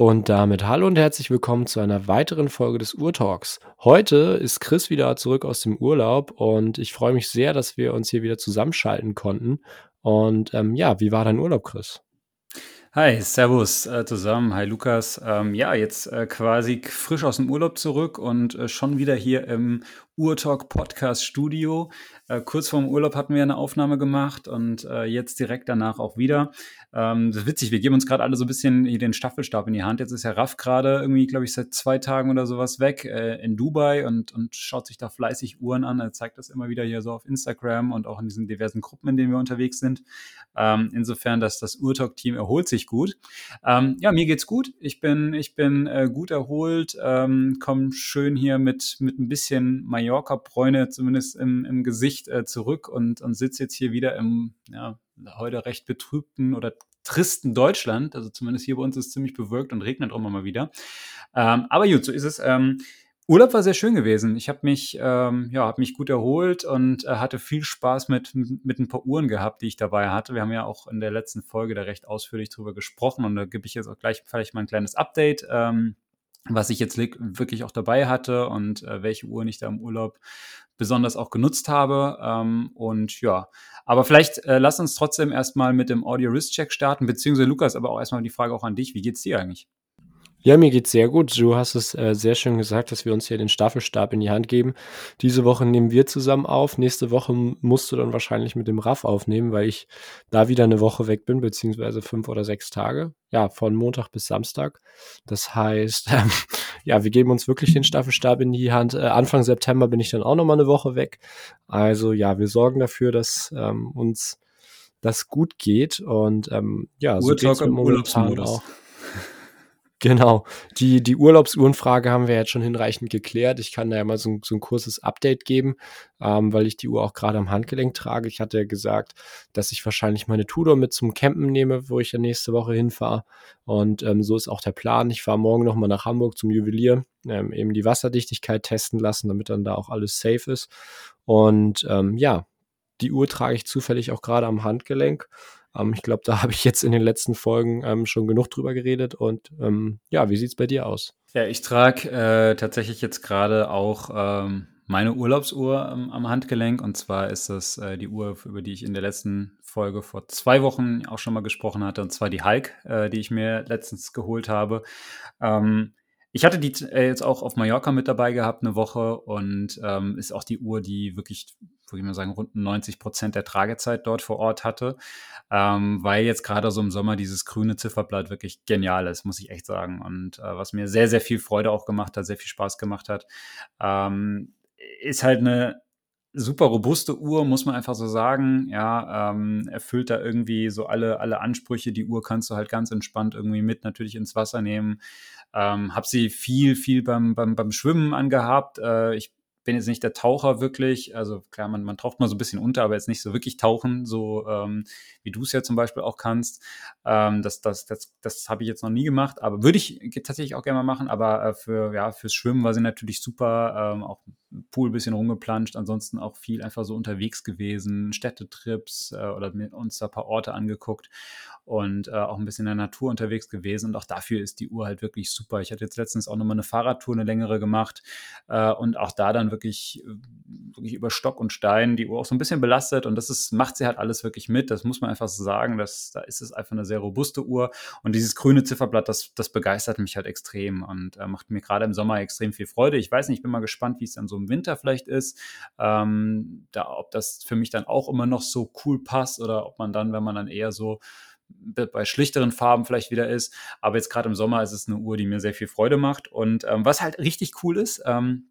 Und damit hallo und herzlich willkommen zu einer weiteren Folge des Urtalks. Heute ist Chris wieder zurück aus dem Urlaub und ich freue mich sehr, dass wir uns hier wieder zusammenschalten konnten. Und ähm, ja, wie war dein Urlaub, Chris? Hi, Servus äh, zusammen. Hi Lukas. Ähm, ja, jetzt äh, quasi frisch aus dem Urlaub zurück und äh, schon wieder hier im Urtalk Podcast Studio. Äh, kurz vorm Urlaub hatten wir eine Aufnahme gemacht und äh, jetzt direkt danach auch wieder. Ähm, das ist witzig, wir geben uns gerade alle so ein bisschen den Staffelstab in die Hand. Jetzt ist ja Raff gerade irgendwie, glaube ich, seit zwei Tagen oder sowas weg äh, in Dubai und, und schaut sich da fleißig Uhren an. Er zeigt das immer wieder hier so auf Instagram und auch in diesen diversen Gruppen, in denen wir unterwegs sind. Ähm, insofern, dass das Urtalk-Team erholt sich gut. Ähm, ja, mir geht's gut. Ich bin, ich bin äh, gut erholt, ähm, komme schön hier mit, mit ein bisschen Mallorca Mallorca-Bräune zumindest im, im Gesicht äh, zurück und, und sitze jetzt hier wieder im ja, heute recht betrübten oder tristen Deutschland. Also zumindest hier bei uns ist es ziemlich bewölkt und regnet auch immer mal wieder. Ähm, aber gut, so ist es. Ähm, Urlaub war sehr schön gewesen. Ich habe mich, ähm, ja, hab mich gut erholt und äh, hatte viel Spaß mit, mit ein paar Uhren gehabt, die ich dabei hatte. Wir haben ja auch in der letzten Folge da recht ausführlich drüber gesprochen und da gebe ich jetzt auch gleich vielleicht mal ein kleines Update. Ähm, was ich jetzt wirklich auch dabei hatte und äh, welche Uhren ich da im Urlaub besonders auch genutzt habe. Ähm, und ja, aber vielleicht äh, lass uns trotzdem erstmal mit dem Audio Risk Check starten, beziehungsweise Lukas, aber auch erstmal die Frage auch an dich. Wie geht's dir eigentlich? Ja, mir geht's sehr gut. Du hast es äh, sehr schön gesagt, dass wir uns hier den Staffelstab in die Hand geben. Diese Woche nehmen wir zusammen auf. Nächste Woche musst du dann wahrscheinlich mit dem Raff aufnehmen, weil ich da wieder eine Woche weg bin, beziehungsweise fünf oder sechs Tage. Ja, von Montag bis Samstag. Das heißt, ähm, ja, wir geben uns wirklich den Staffelstab in die Hand. Äh, Anfang September bin ich dann auch nochmal eine Woche weg. Also ja, wir sorgen dafür, dass ähm, uns das gut geht. Und ähm, ja, so geht's momentan auch. Genau. Die, die Urlaubsuhrenfrage haben wir jetzt schon hinreichend geklärt. Ich kann da ja mal so, so ein kurzes Update geben, ähm, weil ich die Uhr auch gerade am Handgelenk trage. Ich hatte ja gesagt, dass ich wahrscheinlich meine Tudor mit zum Campen nehme, wo ich ja nächste Woche hinfahre. Und ähm, so ist auch der Plan. Ich fahre morgen nochmal nach Hamburg zum Juwelier, ähm, eben die Wasserdichtigkeit testen lassen, damit dann da auch alles safe ist. Und ähm, ja, die Uhr trage ich zufällig auch gerade am Handgelenk. Ähm, ich glaube, da habe ich jetzt in den letzten Folgen ähm, schon genug drüber geredet. Und ähm, ja, wie sieht es bei dir aus? Ja, ich trage äh, tatsächlich jetzt gerade auch ähm, meine Urlaubsuhr am Handgelenk. Und zwar ist das äh, die Uhr, über die ich in der letzten Folge vor zwei Wochen auch schon mal gesprochen hatte. Und zwar die Hulk, äh, die ich mir letztens geholt habe. Ähm, ich hatte die äh, jetzt auch auf Mallorca mit dabei gehabt, eine Woche, und ähm, ist auch die Uhr, die wirklich, würde ich mal sagen, rund 90 Prozent der Tragezeit dort vor Ort hatte, ähm, weil jetzt gerade so im Sommer dieses grüne Zifferblatt wirklich genial ist, muss ich echt sagen. Und äh, was mir sehr, sehr viel Freude auch gemacht hat, sehr viel Spaß gemacht hat, ähm, ist halt eine super robuste Uhr, muss man einfach so sagen. Ja, ähm, erfüllt da irgendwie so alle, alle Ansprüche. Die Uhr kannst du halt ganz entspannt irgendwie mit natürlich ins Wasser nehmen. Ähm, hab sie viel, viel beim, beim, beim Schwimmen angehabt. Äh, ich bin jetzt nicht der Taucher wirklich. Also klar, man, man taucht mal so ein bisschen unter, aber jetzt nicht so wirklich tauchen, so ähm, wie du es ja zum Beispiel auch kannst. Ähm, das das, das, das habe ich jetzt noch nie gemacht, aber würde ich tatsächlich auch gerne mal machen. Aber äh, für, ja, fürs Schwimmen war sie natürlich super. Ähm, auch Pool ein bisschen rumgeplanscht, ansonsten auch viel einfach so unterwegs gewesen, Städtetrips äh, oder mit uns da ein paar Orte angeguckt und äh, auch ein bisschen in der Natur unterwegs gewesen. Und auch dafür ist die Uhr halt wirklich super. Ich hatte jetzt letztens auch nochmal eine Fahrradtour, eine längere gemacht äh, und auch da dann wirklich, äh, wirklich über Stock und Stein die Uhr auch so ein bisschen belastet. Und das ist, macht sie halt alles wirklich mit. Das muss man einfach so sagen. Das, da ist es einfach eine sehr robuste Uhr. Und dieses grüne Zifferblatt, das, das begeistert mich halt extrem und äh, macht mir gerade im Sommer extrem viel Freude. Ich weiß nicht, ich bin mal gespannt, wie es dann so im Winter vielleicht ist. Ähm, da, ob das für mich dann auch immer noch so cool passt oder ob man dann, wenn man dann eher so bei schlichteren Farben vielleicht wieder ist. Aber jetzt gerade im Sommer ist es eine Uhr, die mir sehr viel Freude macht. Und ähm, was halt richtig cool ist, ähm,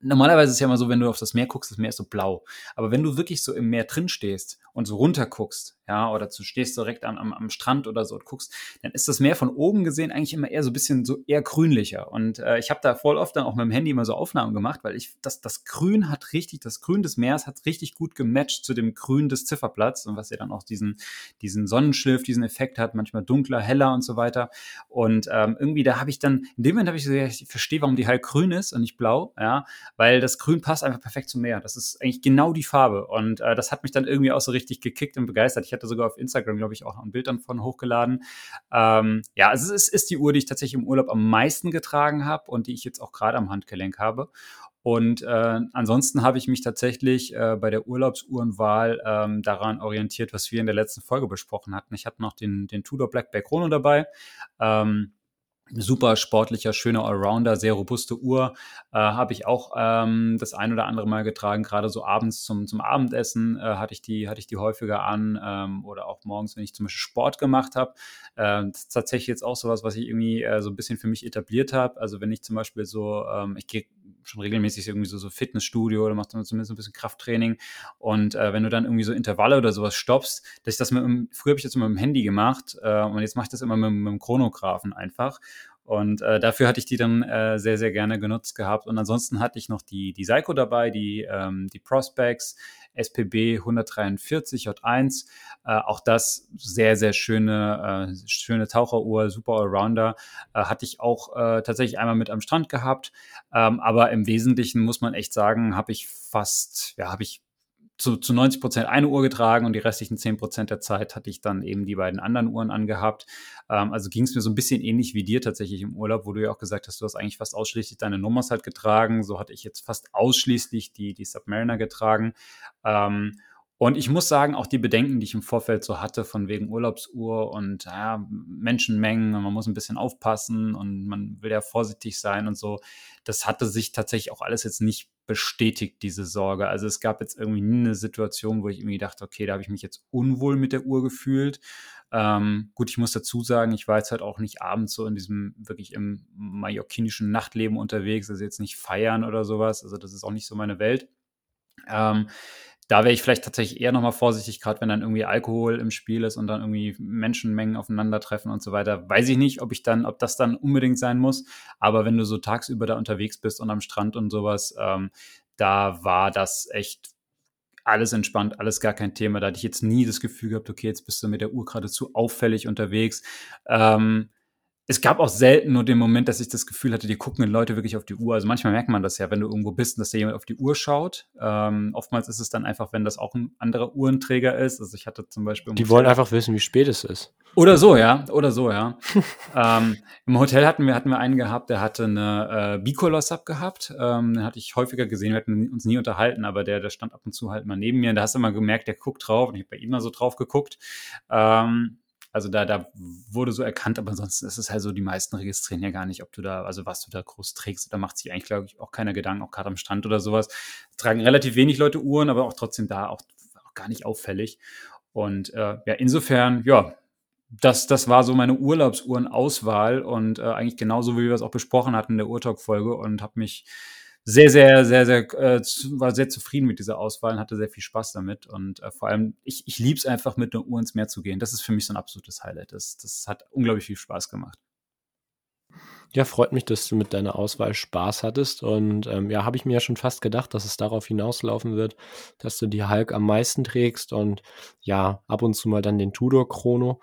normalerweise ist es ja immer so, wenn du auf das Meer guckst, das Meer ist so blau. Aber wenn du wirklich so im Meer drin stehst und so runter guckst, ja, oder du stehst direkt am, am, am Strand oder so und guckst, dann ist das Meer von oben gesehen eigentlich immer eher so ein bisschen so eher grünlicher. Und äh, ich habe da voll oft dann auch mit dem Handy immer so Aufnahmen gemacht, weil ich, das, das Grün hat richtig, das Grün des Meeres hat richtig gut gematcht zu dem Grün des Zifferblatts und was ja dann auch diesen, diesen Sonnenschliff, diesen Effekt hat, manchmal dunkler, heller und so weiter. Und ähm, irgendwie, da habe ich dann, in dem Moment habe ich so, ich verstehe, warum die halt grün ist und nicht blau, ja, weil das Grün passt einfach perfekt zum Meer. Das ist eigentlich genau die Farbe. Und äh, das hat mich dann irgendwie auch so richtig gekickt und begeistert. Ich hatte hatte sogar auf Instagram, glaube ich, auch ein Bild davon hochgeladen. Ähm, ja, also es ist, ist die Uhr, die ich tatsächlich im Urlaub am meisten getragen habe und die ich jetzt auch gerade am Handgelenk habe. Und äh, ansonsten habe ich mich tatsächlich äh, bei der Urlaubsuhrenwahl ähm, daran orientiert, was wir in der letzten Folge besprochen hatten. Ich hatte noch den, den Tudor Black Bear Chrono dabei. Ähm, super sportlicher, schöner Allrounder, sehr robuste Uhr. Äh, Habe ich auch ähm, das ein oder andere Mal getragen, gerade so abends zum, zum Abendessen äh, hatte, ich die, hatte ich die häufiger an ähm, oder auch morgens, wenn ich zum Beispiel Sport gemacht habe. Äh, das ist tatsächlich jetzt auch sowas, was ich irgendwie äh, so ein bisschen für mich etabliert habe. Also wenn ich zum Beispiel so, ähm, ich gehe schon regelmäßig irgendwie so, so Fitnessstudio oder machst zumindest ein bisschen Krafttraining. Und äh, wenn du dann irgendwie so Intervalle oder sowas stoppst, dass ich das mit früher habe ich das immer mit dem Handy gemacht äh, und jetzt mache ich das immer mit, mit dem Chronographen einfach. Und äh, dafür hatte ich die dann äh, sehr, sehr gerne genutzt gehabt. Und ansonsten hatte ich noch die, die Seiko dabei, die, ähm, die Prospects, SPB 143 J1. Äh, auch das sehr, sehr schöne, äh, schöne Taucheruhr, super Allrounder. Äh, hatte ich auch äh, tatsächlich einmal mit am Strand gehabt. Ähm, aber im Wesentlichen muss man echt sagen, habe ich fast, ja, habe ich zu, zu 90 Prozent eine Uhr getragen und die restlichen 10 Prozent der Zeit hatte ich dann eben die beiden anderen Uhren angehabt. Ähm, also ging es mir so ein bisschen ähnlich wie dir tatsächlich im Urlaub, wo du ja auch gesagt hast, du hast eigentlich fast ausschließlich deine Nummers halt getragen. So hatte ich jetzt fast ausschließlich die, die Submariner getragen. Ähm, und ich muss sagen, auch die Bedenken, die ich im Vorfeld so hatte, von wegen Urlaubsuhr und ja, Menschenmengen, man muss ein bisschen aufpassen und man will ja vorsichtig sein und so, das hatte sich tatsächlich auch alles jetzt nicht bestätigt, diese Sorge. Also es gab jetzt irgendwie nie eine Situation, wo ich irgendwie dachte, okay, da habe ich mich jetzt unwohl mit der Uhr gefühlt. Ähm, gut, ich muss dazu sagen, ich war jetzt halt auch nicht abends so in diesem wirklich im mallorquinischen Nachtleben unterwegs, also jetzt nicht feiern oder sowas. Also das ist auch nicht so meine Welt. Ähm, da wäre ich vielleicht tatsächlich eher nochmal vorsichtig, gerade wenn dann irgendwie Alkohol im Spiel ist und dann irgendwie Menschenmengen aufeinandertreffen und so weiter. Weiß ich nicht, ob ich dann, ob das dann unbedingt sein muss. Aber wenn du so tagsüber da unterwegs bist und am Strand und sowas, ähm, da war das echt alles entspannt, alles gar kein Thema. Da hatte ich jetzt nie das Gefühl gehabt, okay, jetzt bist du mit der Uhr gerade zu auffällig unterwegs. Ähm, es gab auch selten nur den Moment, dass ich das Gefühl hatte, die gucken Leute wirklich auf die Uhr. Also manchmal merkt man das ja, wenn du irgendwo bist, dass da jemand auf die Uhr schaut. Ähm, oftmals ist es dann einfach, wenn das auch ein anderer Uhrenträger ist. Also ich hatte zum Beispiel. Die wollen einfach wissen, wie spät es ist. Oder so, ja. Oder so, ja. ähm, Im Hotel hatten wir, hatten wir einen gehabt, der hatte eine äh, Bicolor-Sub gehabt. Ähm, den hatte ich häufiger gesehen. Wir hatten uns nie unterhalten, aber der, der stand ab und zu halt mal neben mir. Und da hast du mal gemerkt, der guckt drauf. Und ich habe bei ihm mal so drauf geguckt. Ähm, also da, da wurde so erkannt, aber ansonsten ist es halt so, die meisten registrieren ja gar nicht, ob du da, also was du da groß trägst. Da macht sich eigentlich, glaube ich, auch keiner Gedanken, auch gerade am Stand oder sowas. Tragen relativ wenig Leute Uhren, aber auch trotzdem da auch, auch gar nicht auffällig. Und äh, ja, insofern, ja, das, das war so meine Urlaubsuhrenauswahl und äh, eigentlich genauso, wie wir es auch besprochen hatten in der Urtalk-Folge und habe mich sehr, sehr, sehr, sehr, äh, war sehr zufrieden mit dieser Auswahl und hatte sehr viel Spaß damit. Und äh, vor allem, ich, ich liebe es einfach, mit einer Uhr ins Meer zu gehen. Das ist für mich so ein absolutes Highlight. Das, das hat unglaublich viel Spaß gemacht. Ja, freut mich, dass du mit deiner Auswahl Spaß hattest. Und ähm, ja, habe ich mir ja schon fast gedacht, dass es darauf hinauslaufen wird, dass du die Hulk am meisten trägst und ja, ab und zu mal dann den Tudor Chrono.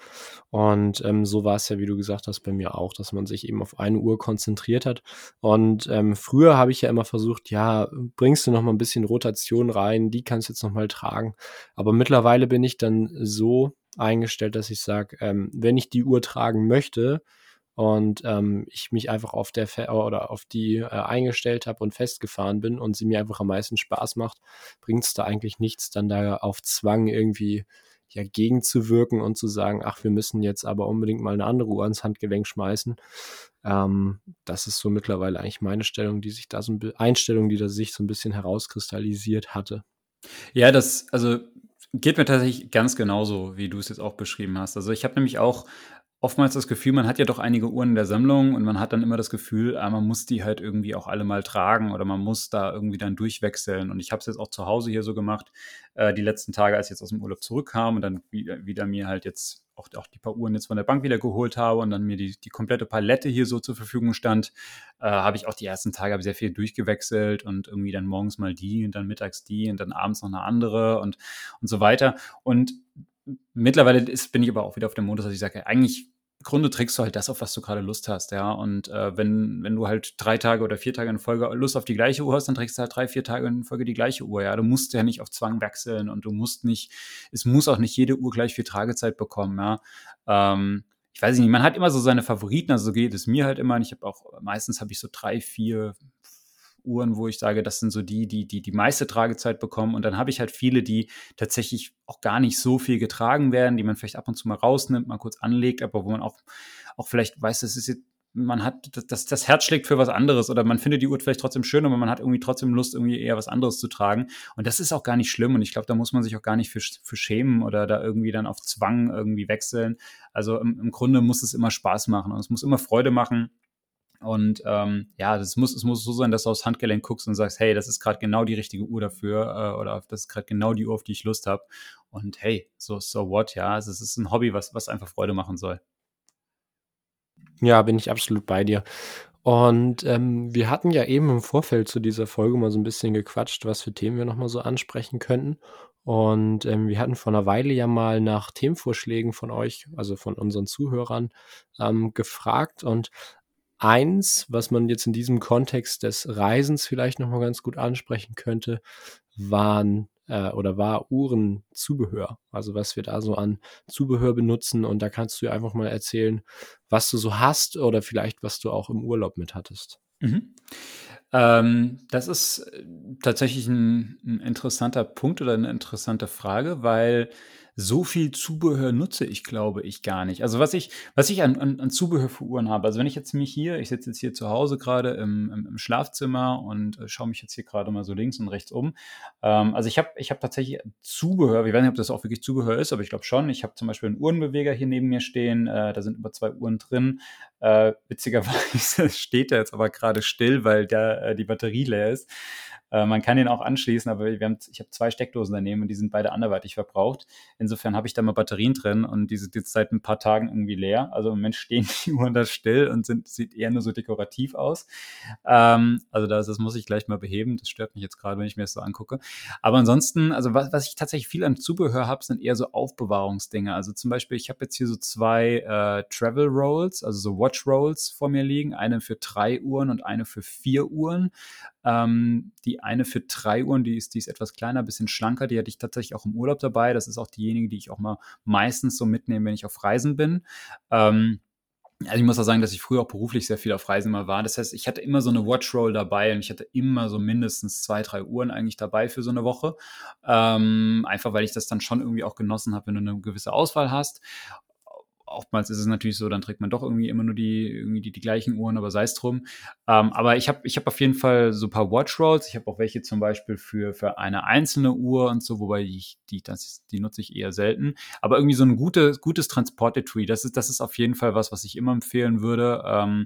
Und ähm, so war es ja, wie du gesagt hast, bei mir auch, dass man sich eben auf eine Uhr konzentriert hat. Und ähm, früher habe ich ja immer versucht, ja, bringst du noch mal ein bisschen Rotation rein, die kannst du jetzt noch mal tragen. Aber mittlerweile bin ich dann so eingestellt, dass ich sage, ähm, wenn ich die Uhr tragen möchte, und ähm, ich mich einfach auf der Fe oder auf die äh, eingestellt habe und festgefahren bin und sie mir einfach am meisten Spaß macht, bringt es da eigentlich nichts, dann da auf Zwang irgendwie ja gegenzuwirken und zu sagen, ach, wir müssen jetzt aber unbedingt mal eine andere Uhr ans Handgelenk schmeißen. Ähm, das ist so mittlerweile eigentlich meine Stellung, die sich da so ein Einstellung, die da sich so ein bisschen herauskristallisiert hatte. Ja, das, also geht mir tatsächlich ganz genauso, wie du es jetzt auch beschrieben hast. Also ich habe nämlich auch oftmals das Gefühl, man hat ja doch einige Uhren in der Sammlung und man hat dann immer das Gefühl, ah, man muss die halt irgendwie auch alle mal tragen oder man muss da irgendwie dann durchwechseln. Und ich habe es jetzt auch zu Hause hier so gemacht, äh, die letzten Tage, als ich jetzt aus dem Urlaub zurückkam und dann wieder, wieder mir halt jetzt auch, auch die paar Uhren jetzt von der Bank wieder geholt habe und dann mir die, die komplette Palette hier so zur Verfügung stand, äh, habe ich auch die ersten Tage sehr viel durchgewechselt und irgendwie dann morgens mal die und dann mittags die und dann abends noch eine andere und, und so weiter. Und mittlerweile ist, bin ich aber auch wieder auf dem Modus, dass ich sage, eigentlich Grunde trägst du halt das, auf was du gerade Lust hast, ja. Und äh, wenn, wenn du halt drei Tage oder vier Tage in Folge Lust auf die gleiche Uhr hast, dann trägst du halt drei, vier Tage in Folge die gleiche Uhr, ja. Du musst ja nicht auf Zwang wechseln und du musst nicht, es muss auch nicht jede Uhr gleich vier Tragezeit bekommen, ja. Ähm, ich weiß nicht, man hat immer so seine Favoriten, also so geht es mir halt immer. Und ich habe auch, meistens habe ich so drei, vier, Uhren, wo ich sage, das sind so die, die die, die meiste Tragezeit bekommen. Und dann habe ich halt viele, die tatsächlich auch gar nicht so viel getragen werden, die man vielleicht ab und zu mal rausnimmt, mal kurz anlegt, aber wo man auch, auch vielleicht weiß, das ist jetzt man hat, das, das Herz schlägt für was anderes oder man findet die Uhr vielleicht trotzdem schön, aber man hat irgendwie trotzdem Lust, irgendwie eher was anderes zu tragen. Und das ist auch gar nicht schlimm und ich glaube, da muss man sich auch gar nicht für, für schämen oder da irgendwie dann auf Zwang irgendwie wechseln. Also im, im Grunde muss es immer Spaß machen und es muss immer Freude machen. Und ähm, ja, das muss, es muss so sein, dass du aufs Handgelenk guckst und sagst, hey, das ist gerade genau die richtige Uhr dafür äh, oder das ist gerade genau die Uhr, auf die ich Lust habe. Und hey, so, so what, ja. Also es ist ein Hobby, was, was einfach Freude machen soll. Ja, bin ich absolut bei dir. Und ähm, wir hatten ja eben im Vorfeld zu dieser Folge mal so ein bisschen gequatscht, was für Themen wir nochmal so ansprechen könnten. Und ähm, wir hatten vor einer Weile ja mal nach Themenvorschlägen von euch, also von unseren Zuhörern, ähm, gefragt. Und eins, was man jetzt in diesem Kontext des Reisens vielleicht nochmal ganz gut ansprechen könnte, waren äh, oder war Uhrenzubehör. Also was wir da so an Zubehör benutzen. Und da kannst du einfach mal erzählen, was du so hast oder vielleicht was du auch im Urlaub mit hattest. Mhm. Ähm, das ist äh, tatsächlich ein, ein interessanter Punkt oder eine interessante Frage, weil so viel Zubehör nutze ich, glaube ich, gar nicht. Also was ich, was ich an, an, an Zubehör für Uhren habe, also wenn ich jetzt mich hier, ich sitze jetzt hier zu Hause gerade im, im, im, Schlafzimmer und äh, schaue mich jetzt hier gerade mal so links und rechts um. Ähm, also ich habe ich hab tatsächlich Zubehör, ich weiß nicht, ob das auch wirklich Zubehör ist, aber ich glaube schon. Ich habe zum Beispiel einen Uhrenbeweger hier neben mir stehen, äh, da sind über zwei Uhren drin. Äh, witzigerweise steht der jetzt aber gerade still, weil der, äh, die Batterie leer ist. Äh, man kann den auch anschließen, aber wir haben, ich habe zwei Steckdosen daneben und die sind beide anderweitig verbraucht. Insofern habe ich da mal Batterien drin und die sind jetzt seit ein paar Tagen irgendwie leer. Also im Moment stehen die Uhren da still und sind, sieht eher nur so dekorativ aus. Ähm, also das, das muss ich gleich mal beheben. Das stört mich jetzt gerade, wenn ich mir das so angucke. Aber ansonsten, also was, was ich tatsächlich viel an Zubehör habe, sind eher so Aufbewahrungsdinge. Also zum Beispiel, ich habe jetzt hier so zwei äh, Travel Rolls, also so Watch Rolls vor mir liegen. Eine für drei Uhren und eine für vier Uhren. Ähm, die eine für drei Uhren, die ist, die ist etwas kleiner, bisschen schlanker. Die hatte ich tatsächlich auch im Urlaub dabei. Das ist auch diejenige, die ich auch mal meistens so mitnehme, wenn ich auf Reisen bin. Ähm, also ich muss auch sagen, dass ich früher auch beruflich sehr viel auf Reisen mal war. Das heißt, ich hatte immer so eine Watchroll dabei und ich hatte immer so mindestens zwei, drei Uhren eigentlich dabei für so eine Woche. Ähm, einfach weil ich das dann schon irgendwie auch genossen habe, wenn du eine gewisse Auswahl hast oftmals ist es natürlich so, dann trägt man doch irgendwie immer nur die, irgendwie die, die gleichen Uhren, aber sei es drum. Ähm, aber ich habe ich hab auf jeden Fall so ein paar Watch Rolls. Ich habe auch welche zum Beispiel für, für eine einzelne Uhr und so, wobei ich, die, das, die nutze ich eher selten. Aber irgendwie so ein gutes, gutes Transportetui, das ist, das ist auf jeden Fall was, was ich immer empfehlen würde. Ähm,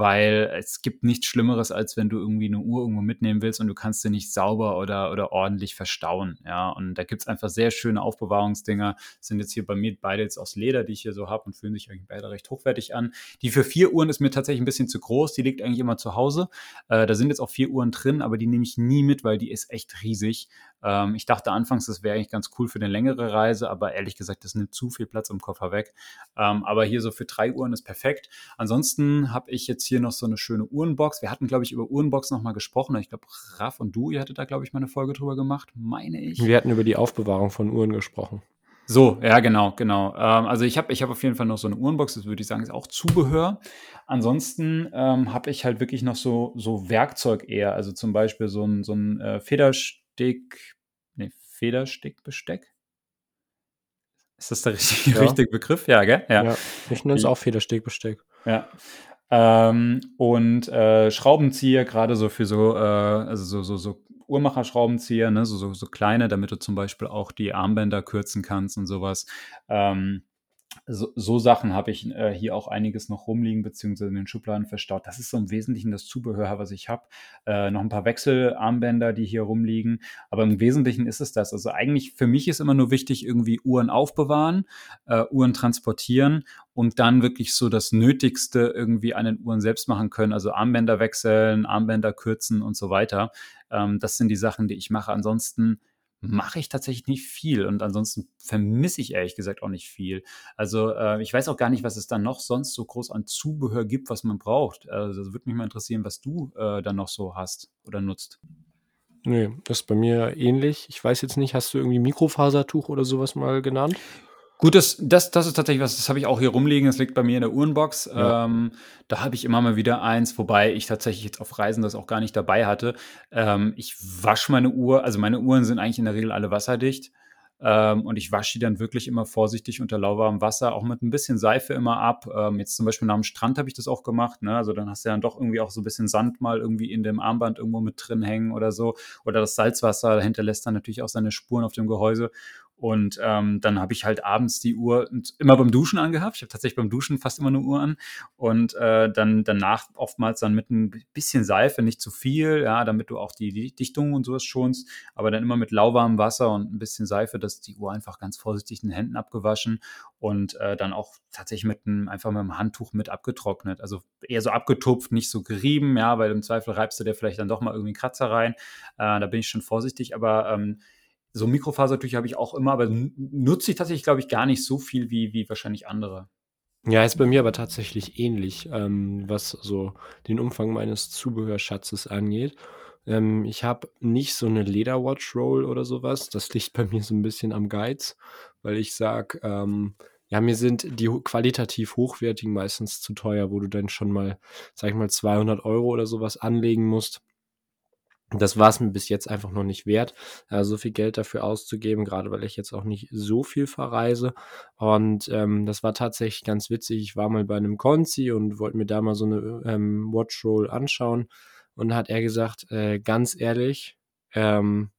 weil es gibt nichts Schlimmeres, als wenn du irgendwie eine Uhr irgendwo mitnehmen willst und du kannst sie nicht sauber oder, oder ordentlich verstauen. Ja, und da gibt es einfach sehr schöne Aufbewahrungsdinger. Sind jetzt hier bei mir beide jetzt aus Leder, die ich hier so habe und fühlen sich eigentlich beide recht hochwertig an. Die für vier Uhren ist mir tatsächlich ein bisschen zu groß. Die liegt eigentlich immer zu Hause. Äh, da sind jetzt auch vier Uhren drin, aber die nehme ich nie mit, weil die ist echt riesig. Ähm, ich dachte anfangs, das wäre eigentlich ganz cool für eine längere Reise, aber ehrlich gesagt, das nimmt zu viel Platz im Koffer weg. Ähm, aber hier so für drei Uhren ist perfekt. Ansonsten habe ich jetzt hier noch so eine schöne Uhrenbox. Wir hatten, glaube ich, über Uhrenbox nochmal gesprochen. Ich glaube, Raff und du, ihr hattet da, glaube ich, mal eine Folge drüber gemacht, meine ich. Wir hatten über die Aufbewahrung von Uhren gesprochen. So, ja, genau, genau. Ähm, also ich habe ich hab auf jeden Fall noch so eine Uhrenbox, das würde ich sagen, ist auch Zubehör. Ansonsten ähm, habe ich halt wirklich noch so, so Werkzeug eher, also zum Beispiel so ein, so ein äh, Federstick, nee, Federstickbesteck. Ist das der richtige, ja. richtige Begriff? Ja, gell? Ja. ja ich nenne es auch Federstickbesteck. Ja. Ähm, und äh, Schraubenzieher, gerade so für so, äh, also so, so, so Uhrmacher-Schraubenzieher, ne, so, so, so kleine, damit du zum Beispiel auch die Armbänder kürzen kannst und sowas. Ähm, so, so Sachen habe ich äh, hier auch einiges noch rumliegen, beziehungsweise in den Schubladen verstaut. Das ist so im Wesentlichen das Zubehör, was ich habe. Äh, noch ein paar Wechselarmbänder, die hier rumliegen. Aber im Wesentlichen ist es das. Also eigentlich für mich ist immer nur wichtig, irgendwie Uhren aufbewahren, äh, Uhren transportieren und dann wirklich so das Nötigste irgendwie an den Uhren selbst machen können. Also Armbänder wechseln, Armbänder kürzen und so weiter. Ähm, das sind die Sachen, die ich mache. Ansonsten mache ich tatsächlich nicht viel und ansonsten vermisse ich ehrlich gesagt auch nicht viel. Also äh, ich weiß auch gar nicht, was es dann noch sonst so groß an Zubehör gibt, was man braucht. Also das würde mich mal interessieren, was du äh, dann noch so hast oder nutzt. Nee, das ist bei mir ähnlich. Ich weiß jetzt nicht, hast du irgendwie Mikrofasertuch oder sowas mal genannt? Gut, das, das, das ist tatsächlich was, das habe ich auch hier rumliegen. Das liegt bei mir in der Uhrenbox. Ja. Ähm, da habe ich immer mal wieder eins, wobei ich tatsächlich jetzt auf Reisen das auch gar nicht dabei hatte. Ähm, ich wasche meine Uhr, also meine Uhren sind eigentlich in der Regel alle wasserdicht. Ähm, und ich wasche die dann wirklich immer vorsichtig unter lauwarmem Wasser, auch mit ein bisschen Seife immer ab. Ähm, jetzt zum Beispiel nach dem Strand habe ich das auch gemacht. Ne? Also dann hast du dann doch irgendwie auch so ein bisschen Sand mal irgendwie in dem Armband irgendwo mit drin hängen oder so. Oder das Salzwasser hinterlässt dann natürlich auch seine Spuren auf dem Gehäuse. Und ähm, dann habe ich halt abends die Uhr immer beim Duschen angehabt. Ich habe tatsächlich beim Duschen fast immer eine Uhr an. Und äh, dann danach oftmals dann mit ein bisschen Seife, nicht zu viel, ja, damit du auch die, die Dichtung und sowas schonst. Aber dann immer mit lauwarmem Wasser und ein bisschen Seife, dass die Uhr einfach ganz vorsichtig in den Händen abgewaschen und äh, dann auch tatsächlich mit einem, einfach mit einem Handtuch mit abgetrocknet. Also eher so abgetupft, nicht so gerieben, ja, weil im Zweifel reibst du dir vielleicht dann doch mal irgendwie einen Kratzer rein. Äh, da bin ich schon vorsichtig, aber ähm, so Mikrofasertücher habe ich auch immer, aber nutze ich tatsächlich, glaube ich, gar nicht so viel wie, wie wahrscheinlich andere. Ja, ist bei mir aber tatsächlich ähnlich, ähm, was so den Umfang meines Zubehörschatzes angeht. Ähm, ich habe nicht so eine Lederwatch-Roll oder sowas. Das liegt bei mir so ein bisschen am Geiz, weil ich sage, ähm, ja, mir sind die qualitativ hochwertigen meistens zu teuer, wo du dann schon mal, sag ich mal, 200 Euro oder sowas anlegen musst. Das war es mir bis jetzt einfach noch nicht wert, äh, so viel Geld dafür auszugeben, gerade weil ich jetzt auch nicht so viel verreise. Und ähm, das war tatsächlich ganz witzig. Ich war mal bei einem Konzi und wollte mir da mal so eine ähm, Watchroll anschauen. Und hat er gesagt, äh, ganz ehrlich, ähm,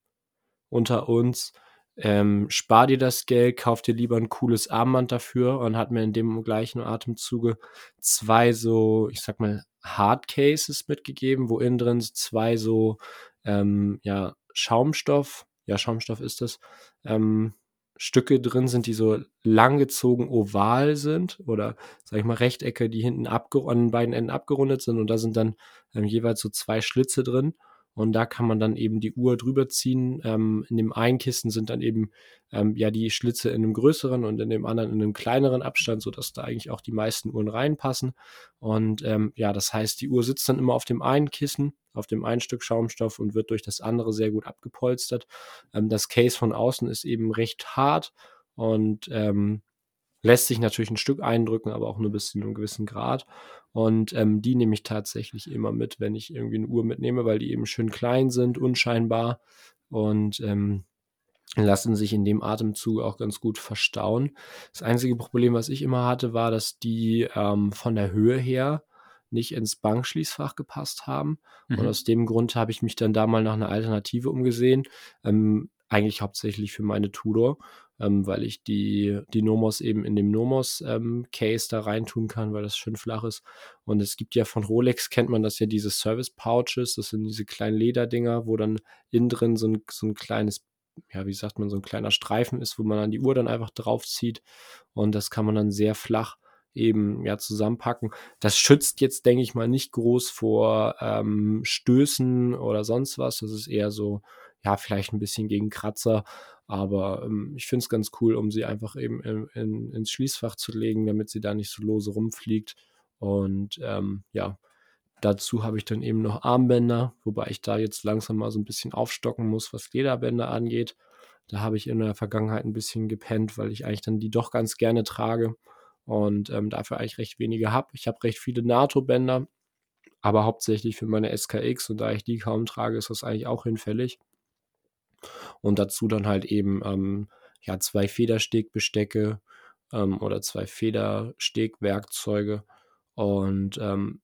unter uns, ähm, spar dir das Geld, kauf dir lieber ein cooles Armband dafür und hat mir in dem gleichen Atemzuge zwei so, ich sag mal, Hardcases mitgegeben, wo innen drin zwei so, ähm, ja, Schaumstoff, ja, Schaumstoff ist das, ähm, Stücke drin sind, die so langgezogen oval sind oder, sag ich mal, Rechtecke, die hinten an den beiden Enden abgerundet sind und da sind dann ähm, jeweils so zwei Schlitze drin und da kann man dann eben die Uhr drüber ziehen. Ähm, in dem einen Kissen sind dann eben ähm, ja die Schlitze in einem größeren und in dem anderen in einem kleineren Abstand, sodass da eigentlich auch die meisten Uhren reinpassen. Und ähm, ja, das heißt, die Uhr sitzt dann immer auf dem einen Kissen, auf dem einen Stück Schaumstoff und wird durch das andere sehr gut abgepolstert. Ähm, das Case von außen ist eben recht hart und ähm, lässt sich natürlich ein Stück eindrücken, aber auch nur bis zu einem gewissen Grad. Und ähm, die nehme ich tatsächlich immer mit, wenn ich irgendwie eine Uhr mitnehme, weil die eben schön klein sind, unscheinbar und ähm, lassen sich in dem Atemzug auch ganz gut verstauen. Das einzige Problem, was ich immer hatte, war, dass die ähm, von der Höhe her nicht ins Bankschließfach gepasst haben. Mhm. Und aus dem Grund habe ich mich dann da mal nach einer Alternative umgesehen. Ähm, eigentlich hauptsächlich für meine Tudor ähm, weil ich die, die Nomos eben in dem Nomos-Case ähm, da reintun kann, weil das schön flach ist. Und es gibt ja von Rolex, kennt man das ja, diese Service-Pouches, das sind diese kleinen Lederdinger, wo dann innen drin so ein, so ein kleines ja, wie sagt man, so ein kleiner Streifen ist, wo man dann die Uhr dann einfach draufzieht und das kann man dann sehr flach eben ja zusammenpacken. Das schützt jetzt, denke ich mal, nicht groß vor ähm, Stößen oder sonst was. Das ist eher so, ja, vielleicht ein bisschen gegen Kratzer, aber ähm, ich finde es ganz cool, um sie einfach eben in, in, ins Schließfach zu legen, damit sie da nicht so lose rumfliegt. Und ähm, ja, dazu habe ich dann eben noch Armbänder, wobei ich da jetzt langsam mal so ein bisschen aufstocken muss, was Lederbänder angeht. Da habe ich in der Vergangenheit ein bisschen gepennt, weil ich eigentlich dann die doch ganz gerne trage und ähm, dafür eigentlich recht wenige habe. Ich habe recht viele NATO-Bänder, aber hauptsächlich für meine SKX und da ich die kaum trage, ist das eigentlich auch hinfällig und dazu dann halt eben ähm, ja, zwei Federstegbestecke ähm, oder zwei Federstegwerkzeuge. Und ähm,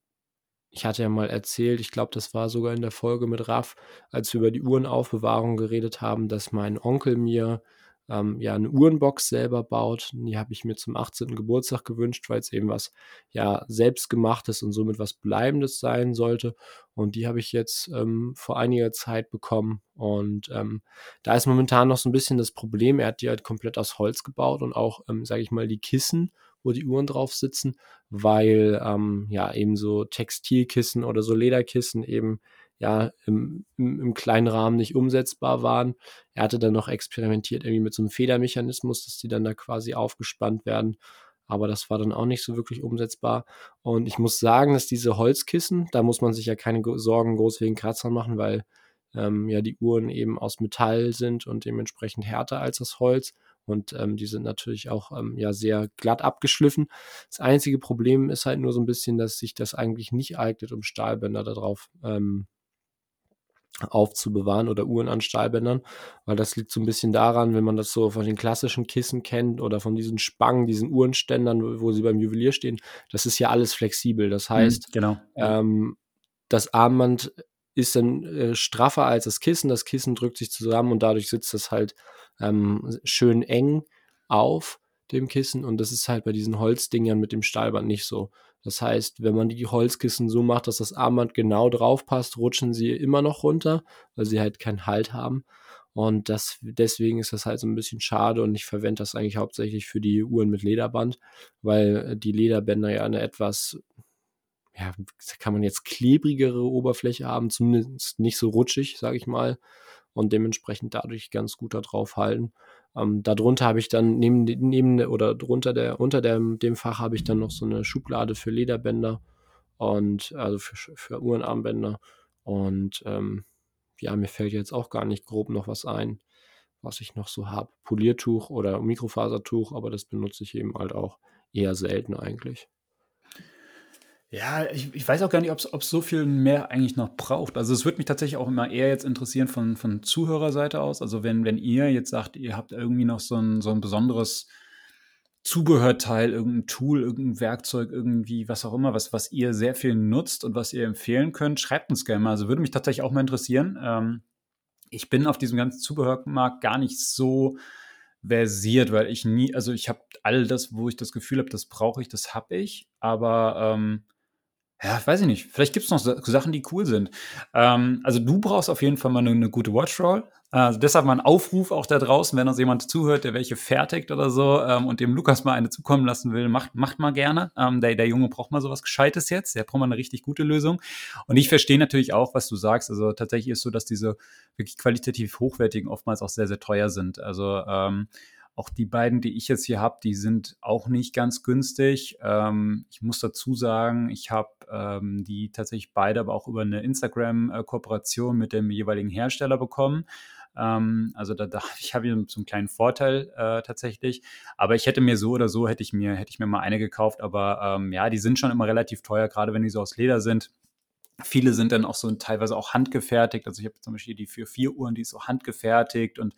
ich hatte ja mal erzählt, ich glaube, das war sogar in der Folge mit Raff, als wir über die Uhrenaufbewahrung geredet haben, dass mein Onkel mir ähm, ja eine Uhrenbox selber baut. Die habe ich mir zum 18. Geburtstag gewünscht, weil es eben was ja selbstgemachtes und somit was Bleibendes sein sollte. Und die habe ich jetzt ähm, vor einiger Zeit bekommen. Und ähm, da ist momentan noch so ein bisschen das Problem, er hat die halt komplett aus Holz gebaut und auch, ähm, sage ich mal, die Kissen, wo die Uhren drauf sitzen, weil ähm, ja eben so Textilkissen oder so Lederkissen eben ja im, im, im, kleinen Rahmen nicht umsetzbar waren. Er hatte dann noch experimentiert irgendwie mit so einem Federmechanismus, dass die dann da quasi aufgespannt werden. Aber das war dann auch nicht so wirklich umsetzbar. Und ich muss sagen, dass diese Holzkissen, da muss man sich ja keine Sorgen groß wegen Kratzern machen, weil ähm, ja die Uhren eben aus Metall sind und dementsprechend härter als das Holz. Und ähm, die sind natürlich auch ähm, ja sehr glatt abgeschliffen. Das einzige Problem ist halt nur so ein bisschen, dass sich das eigentlich nicht eignet, um Stahlbänder darauf ähm, aufzubewahren oder Uhren an Stahlbändern, weil das liegt so ein bisschen daran, wenn man das so von den klassischen Kissen kennt oder von diesen Spangen, diesen Uhrenständern, wo, sie beim Juwelier stehen, das ist ja alles flexibel. Das mhm, heißt, genau. ähm, das Armband ist dann äh, straffer als das Kissen, das Kissen drückt sich zusammen und dadurch sitzt das halt ähm, schön eng auf dem Kissen und das ist halt bei diesen Holzdingern mit dem Stahlband nicht so. Das heißt, wenn man die Holzkissen so macht, dass das Armband genau drauf passt, rutschen sie immer noch runter, weil sie halt keinen Halt haben. Und das, deswegen ist das halt so ein bisschen schade und ich verwende das eigentlich hauptsächlich für die Uhren mit Lederband, weil die Lederbänder ja eine etwas, ja, kann man jetzt klebrigere Oberfläche haben, zumindest nicht so rutschig, sage ich mal und dementsprechend dadurch ganz gut da drauf halten. Ähm, darunter habe ich dann neben, neben oder drunter der, unter dem, dem Fach habe ich dann noch so eine Schublade für Lederbänder und also für, für Uhrenarmbänder. Und ähm, ja, mir fällt jetzt auch gar nicht grob noch was ein, was ich noch so habe. Poliertuch oder Mikrofasertuch, aber das benutze ich eben halt auch eher selten eigentlich. Ja, ich, ich weiß auch gar nicht, ob es so viel mehr eigentlich noch braucht. Also es würde mich tatsächlich auch immer eher jetzt interessieren von, von Zuhörerseite aus. Also wenn, wenn ihr jetzt sagt, ihr habt irgendwie noch so ein, so ein besonderes Zubehörteil, irgendein Tool, irgendein Werkzeug, irgendwie was auch immer, was, was ihr sehr viel nutzt und was ihr empfehlen könnt, schreibt uns gerne mal. Also würde mich tatsächlich auch mal interessieren. Ähm, ich bin auf diesem ganzen Zubehörmarkt gar nicht so versiert, weil ich nie, also ich habe all das, wo ich das Gefühl habe, das brauche ich, das habe ich, aber ähm, ja, weiß ich nicht. Vielleicht gibt es noch Sachen, die cool sind. Ähm, also du brauchst auf jeden Fall mal eine, eine gute Watchroll. Also deshalb mal ein Aufruf auch da draußen, wenn uns jemand zuhört, der welche fertigt oder so ähm, und dem Lukas mal eine zukommen lassen will, macht, macht mal gerne. Ähm, der, der Junge braucht mal sowas Gescheites jetzt. Der braucht mal eine richtig gute Lösung. Und ich verstehe natürlich auch, was du sagst. Also tatsächlich ist so, dass diese wirklich qualitativ hochwertigen oftmals auch sehr, sehr teuer sind. Also ähm, auch die beiden, die ich jetzt hier habe, die sind auch nicht ganz günstig. Ähm, ich muss dazu sagen, ich habe ähm, die tatsächlich beide aber auch über eine Instagram-Kooperation mit dem jeweiligen Hersteller bekommen. Ähm, also da, da ich habe hier so einen kleinen Vorteil äh, tatsächlich. Aber ich hätte mir so oder so hätte ich mir hätte ich mir mal eine gekauft. Aber ähm, ja, die sind schon immer relativ teuer, gerade wenn die so aus Leder sind. Viele sind dann auch so teilweise auch handgefertigt. Also ich habe zum Beispiel die für vier Uhren, die ist so handgefertigt und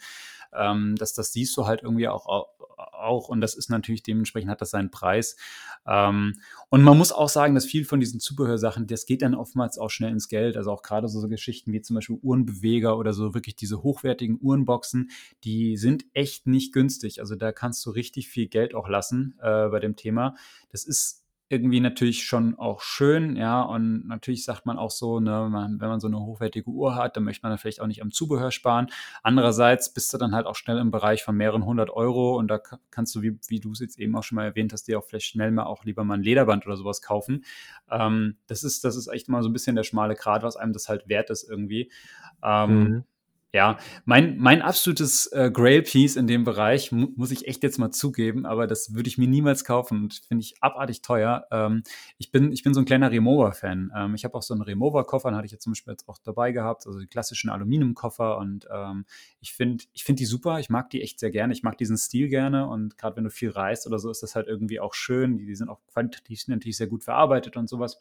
ähm, das, das siehst du halt irgendwie auch, auch und das ist natürlich dementsprechend hat das seinen Preis. Ähm, und man muss auch sagen, dass viel von diesen Zubehörsachen, das geht dann oftmals auch schnell ins Geld. Also auch gerade so, so Geschichten wie zum Beispiel Uhrenbeweger oder so wirklich diese hochwertigen Uhrenboxen, die sind echt nicht günstig. Also da kannst du richtig viel Geld auch lassen äh, bei dem Thema. Das ist irgendwie natürlich schon auch schön, ja, und natürlich sagt man auch so, ne, wenn man so eine hochwertige Uhr hat, dann möchte man dann vielleicht auch nicht am Zubehör sparen. Andererseits bist du dann halt auch schnell im Bereich von mehreren hundert Euro und da kannst du, wie, wie du es jetzt eben auch schon mal erwähnt hast, dir auch vielleicht schnell mal auch lieber mal ein Lederband oder sowas kaufen. Ähm, das ist, das ist echt mal so ein bisschen der schmale Grat, was einem das halt wert ist irgendwie. Ähm, mhm. Ja, mein, mein absolutes äh, Grail-Piece in dem Bereich, mu muss ich echt jetzt mal zugeben, aber das würde ich mir niemals kaufen und finde ich abartig teuer. Ähm, ich, bin, ich bin so ein kleiner Remover-Fan. Ähm, ich habe auch so einen Remover-Koffer, den hatte ich jetzt zum Beispiel jetzt auch dabei gehabt, also die klassischen Aluminium-Koffer und ähm, ich finde ich find die super, ich mag die echt sehr gerne, ich mag diesen Stil gerne und gerade wenn du viel reist oder so, ist das halt irgendwie auch schön. Die, die sind auch qualitativ natürlich sehr gut verarbeitet und sowas.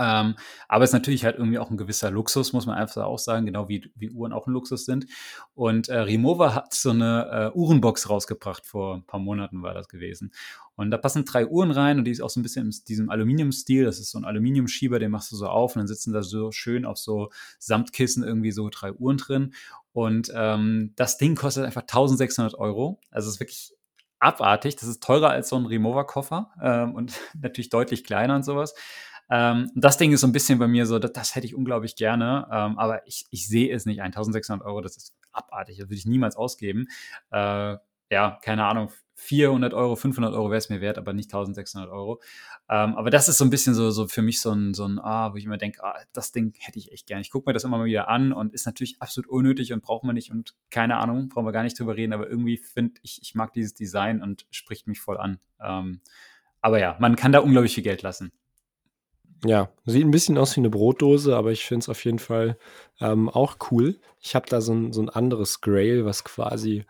Ähm, aber es ist natürlich halt irgendwie auch ein gewisser Luxus, muss man einfach auch sagen, genau wie, wie Uhren auch ein Luxus sind. Und äh, Rimowa hat so eine äh, Uhrenbox rausgebracht, vor ein paar Monaten war das gewesen. Und da passen drei Uhren rein und die ist auch so ein bisschen in diesem Aluminiumstil. Das ist so ein Aluminiumschieber, den machst du so auf und dann sitzen da so schön auf so Samtkissen irgendwie so drei Uhren drin. Und ähm, das Ding kostet einfach 1600 Euro. Also es ist wirklich abartig. Das ist teurer als so ein Remover-Koffer ähm, und natürlich deutlich kleiner und sowas. Ähm, das Ding ist so ein bisschen bei mir so, das, das hätte ich unglaublich gerne, ähm, aber ich, ich sehe es nicht. 1600 Euro, das ist abartig, das würde ich niemals ausgeben. Äh, ja, keine Ahnung, 400 Euro, 500 Euro wäre es mir wert, aber nicht 1600 Euro. Ähm, aber das ist so ein bisschen so, so für mich so ein, so ein ah, wo ich immer denke, ah, das Ding hätte ich echt gerne. Ich gucke mir das immer mal wieder an und ist natürlich absolut unnötig und braucht man nicht und keine Ahnung, brauchen wir gar nicht drüber reden, aber irgendwie finde ich, ich mag dieses Design und spricht mich voll an. Ähm, aber ja, man kann da unglaublich viel Geld lassen. Ja, sieht ein bisschen aus wie eine Brotdose, aber ich finde es auf jeden Fall ähm, auch cool. Ich habe da so ein, so ein anderes Grail, was quasi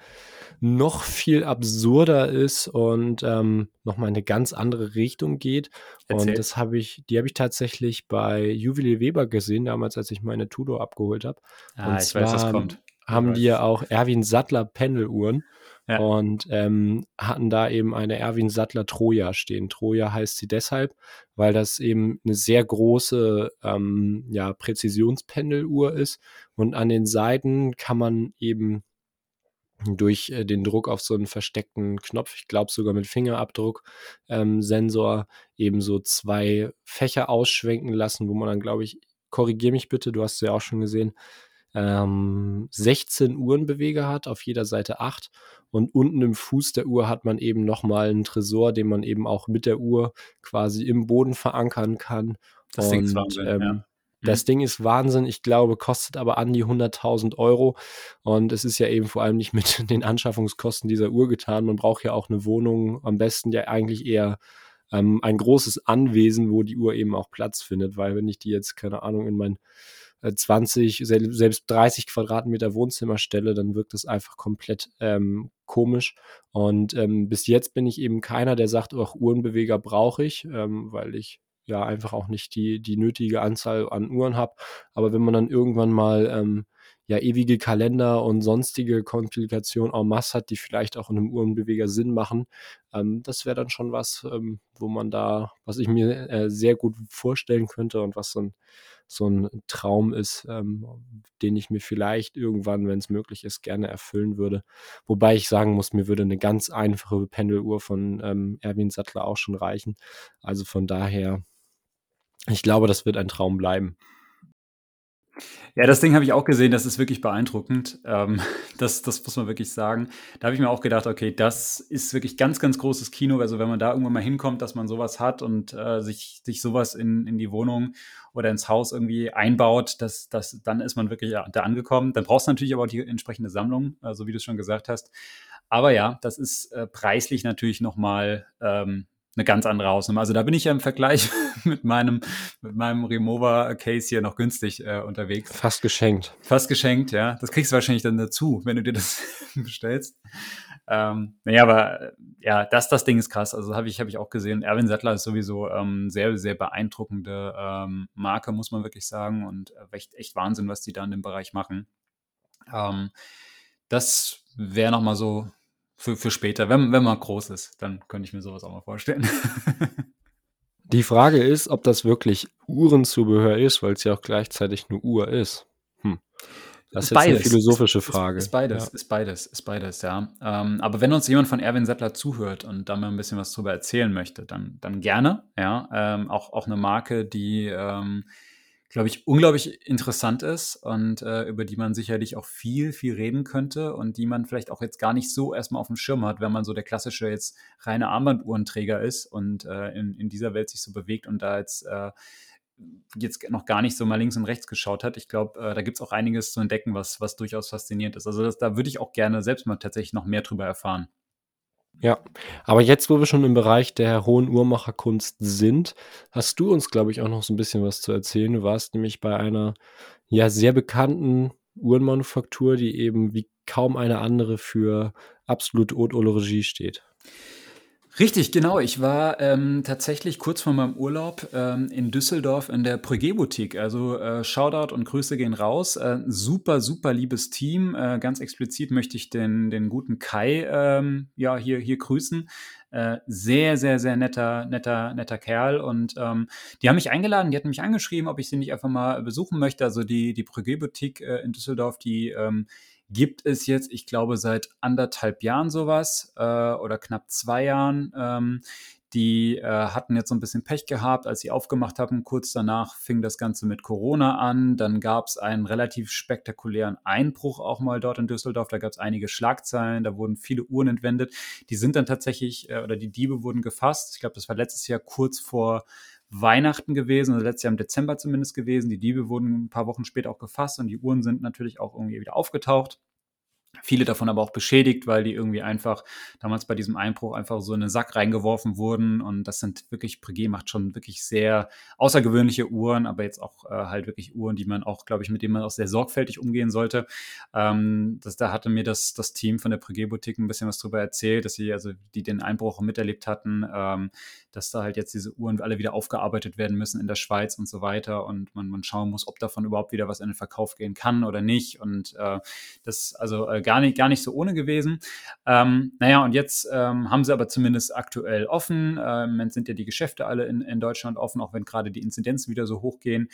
noch viel absurder ist und ähm, nochmal in eine ganz andere Richtung geht. Erzähl. Und das habe ich, die habe ich tatsächlich bei Juwelier Weber gesehen, damals, als ich meine Tudor abgeholt habe. Ah, und ich zwar weiß, was kommt. Haben die ja auch Erwin Sattler Pendeluhren ja. und ähm, hatten da eben eine Erwin Sattler Troja stehen. Troja heißt sie deshalb, weil das eben eine sehr große ähm, ja, Präzisionspendeluhr ist und an den Seiten kann man eben durch äh, den Druck auf so einen versteckten Knopf, ich glaube sogar mit Fingerabdruck-Sensor, ähm, eben so zwei Fächer ausschwenken lassen, wo man dann, glaube ich, korrigier mich bitte, du hast es ja auch schon gesehen, ähm, 16 Uhrenbeweger hat, auf jeder Seite 8. Und unten im Fuß der Uhr hat man eben nochmal einen Tresor, den man eben auch mit der Uhr quasi im Boden verankern kann. Das und, Ding ist Wahnsinn, ähm, ja. Das mhm. Ding ist Wahnsinn, ich glaube, kostet aber an die 100.000 Euro. Und es ist ja eben vor allem nicht mit den Anschaffungskosten dieser Uhr getan. Man braucht ja auch eine Wohnung, am besten ja eigentlich eher ähm, ein großes Anwesen, wo die Uhr eben auch Platz findet. Weil wenn ich die jetzt, keine Ahnung, in mein 20, äh, selbst 30 Quadratmeter Wohnzimmer stelle, dann wirkt das einfach komplett ähm, komisch. Und ähm, bis jetzt bin ich eben keiner, der sagt, auch Uhrenbeweger brauche ich, ähm, weil ich ja einfach auch nicht die, die nötige Anzahl an Uhren habe. Aber wenn man dann irgendwann mal ähm, ja ewige Kalender und sonstige Komplikationen en masse hat, die vielleicht auch in einem Uhrenbeweger Sinn machen, ähm, das wäre dann schon was, ähm, wo man da, was ich mir äh, sehr gut vorstellen könnte und was ein so ein Traum ist, ähm, den ich mir vielleicht irgendwann, wenn es möglich ist, gerne erfüllen würde. Wobei ich sagen muss, mir würde eine ganz einfache Pendeluhr von ähm, Erwin Sattler auch schon reichen. Also von daher, ich glaube, das wird ein Traum bleiben. Ja, das Ding habe ich auch gesehen, das ist wirklich beeindruckend. Ähm, das, das muss man wirklich sagen. Da habe ich mir auch gedacht, okay, das ist wirklich ganz, ganz großes Kino. Also wenn man da irgendwann mal hinkommt, dass man sowas hat und äh, sich, sich sowas in, in die Wohnung oder ins Haus irgendwie einbaut, das, das, dann ist man wirklich da angekommen. Dann brauchst du natürlich aber auch die entsprechende Sammlung, so wie du es schon gesagt hast. Aber ja, das ist äh, preislich natürlich nochmal ähm, eine ganz andere Hausnummer. Also da bin ich ja im Vergleich mit meinem, mit meinem Remover-Case hier noch günstig äh, unterwegs. Fast geschenkt. Fast geschenkt, ja. Das kriegst du wahrscheinlich dann dazu, wenn du dir das bestellst. Ähm, naja, aber äh, ja, das, das Ding ist krass. Also habe ich, hab ich auch gesehen. Erwin Sattler ist sowieso ähm, sehr, sehr beeindruckende ähm, Marke, muss man wirklich sagen. Und äh, echt, echt Wahnsinn, was die da in dem Bereich machen. Ähm, das wäre nochmal so für, für später. Wenn, wenn man groß ist, dann könnte ich mir sowas auch mal vorstellen. Die Frage ist, ob das wirklich Uhrenzubehör ist, weil es ja auch gleichzeitig eine Uhr ist. Hm. Das ist, ist jetzt beides. eine philosophische Frage. Ist, ist beides, ja. ist beides, ist beides, ja. Ähm, aber wenn uns jemand von Erwin Settler zuhört und da mal ein bisschen was drüber erzählen möchte, dann, dann gerne, ja. Ähm, auch, auch eine Marke, die ähm, glaube ich, unglaublich interessant ist und äh, über die man sicherlich auch viel, viel reden könnte und die man vielleicht auch jetzt gar nicht so erstmal auf dem Schirm hat, wenn man so der klassische jetzt reine Armbanduhrenträger ist und äh, in, in dieser Welt sich so bewegt und da jetzt äh, jetzt noch gar nicht so mal links und rechts geschaut hat. Ich glaube, äh, da gibt es auch einiges zu entdecken, was, was durchaus faszinierend ist. Also das, da würde ich auch gerne selbst mal tatsächlich noch mehr drüber erfahren. Ja, aber jetzt, wo wir schon im Bereich der hohen Uhrmacherkunst sind, hast du uns, glaube ich, auch noch so ein bisschen was zu erzählen. Du warst nämlich bei einer ja sehr bekannten Uhrenmanufaktur, die eben wie kaum eine andere für absolute Haute Horlogerie steht. Richtig, genau. Ich war ähm, tatsächlich kurz vor meinem Urlaub ähm, in Düsseldorf in der Prügé-Boutique. Also äh, Shoutout und Grüße gehen raus. Äh, super, super liebes Team. Äh, ganz explizit möchte ich den, den guten Kai ähm, ja, hier, hier grüßen. Äh, sehr, sehr, sehr netter, netter, netter Kerl. Und ähm, die haben mich eingeladen, die hatten mich angeschrieben, ob ich sie nicht einfach mal besuchen möchte. Also die, die Prügé-Boutique äh, in Düsseldorf, die ähm, gibt es jetzt, ich glaube, seit anderthalb Jahren sowas äh, oder knapp zwei Jahren. Ähm, Die äh, hatten jetzt so ein bisschen Pech gehabt, als sie aufgemacht haben. Kurz danach fing das Ganze mit Corona an. Dann gab es einen relativ spektakulären Einbruch auch mal dort in Düsseldorf. Da gab es einige Schlagzeilen, da wurden viele Uhren entwendet. Die sind dann tatsächlich, äh, oder die Diebe wurden gefasst. Ich glaube, das war letztes Jahr kurz vor Weihnachten gewesen, also letztes Jahr im Dezember zumindest gewesen. Die Diebe wurden ein paar Wochen später auch gefasst und die Uhren sind natürlich auch irgendwie wieder aufgetaucht. Viele davon aber auch beschädigt, weil die irgendwie einfach damals bei diesem Einbruch einfach so in den Sack reingeworfen wurden. Und das sind wirklich, Breguet macht schon wirklich sehr außergewöhnliche Uhren, aber jetzt auch äh, halt wirklich Uhren, die man auch, glaube ich, mit denen man auch sehr sorgfältig umgehen sollte. Ähm, das, da hatte mir das, das Team von der Breguet-Boutique ein bisschen was drüber erzählt, dass sie, also die den Einbruch miterlebt hatten, ähm, dass da halt jetzt diese Uhren alle wieder aufgearbeitet werden müssen in der Schweiz und so weiter und man, man schauen muss, ob davon überhaupt wieder was in den Verkauf gehen kann oder nicht. Und äh, das, also äh, gar nicht, gar nicht so ohne gewesen. Ähm, naja, und jetzt ähm, haben sie aber zumindest aktuell offen. Ähm, jetzt sind ja die Geschäfte alle in, in Deutschland offen, auch wenn gerade die Inzidenzen wieder so hoch gehen.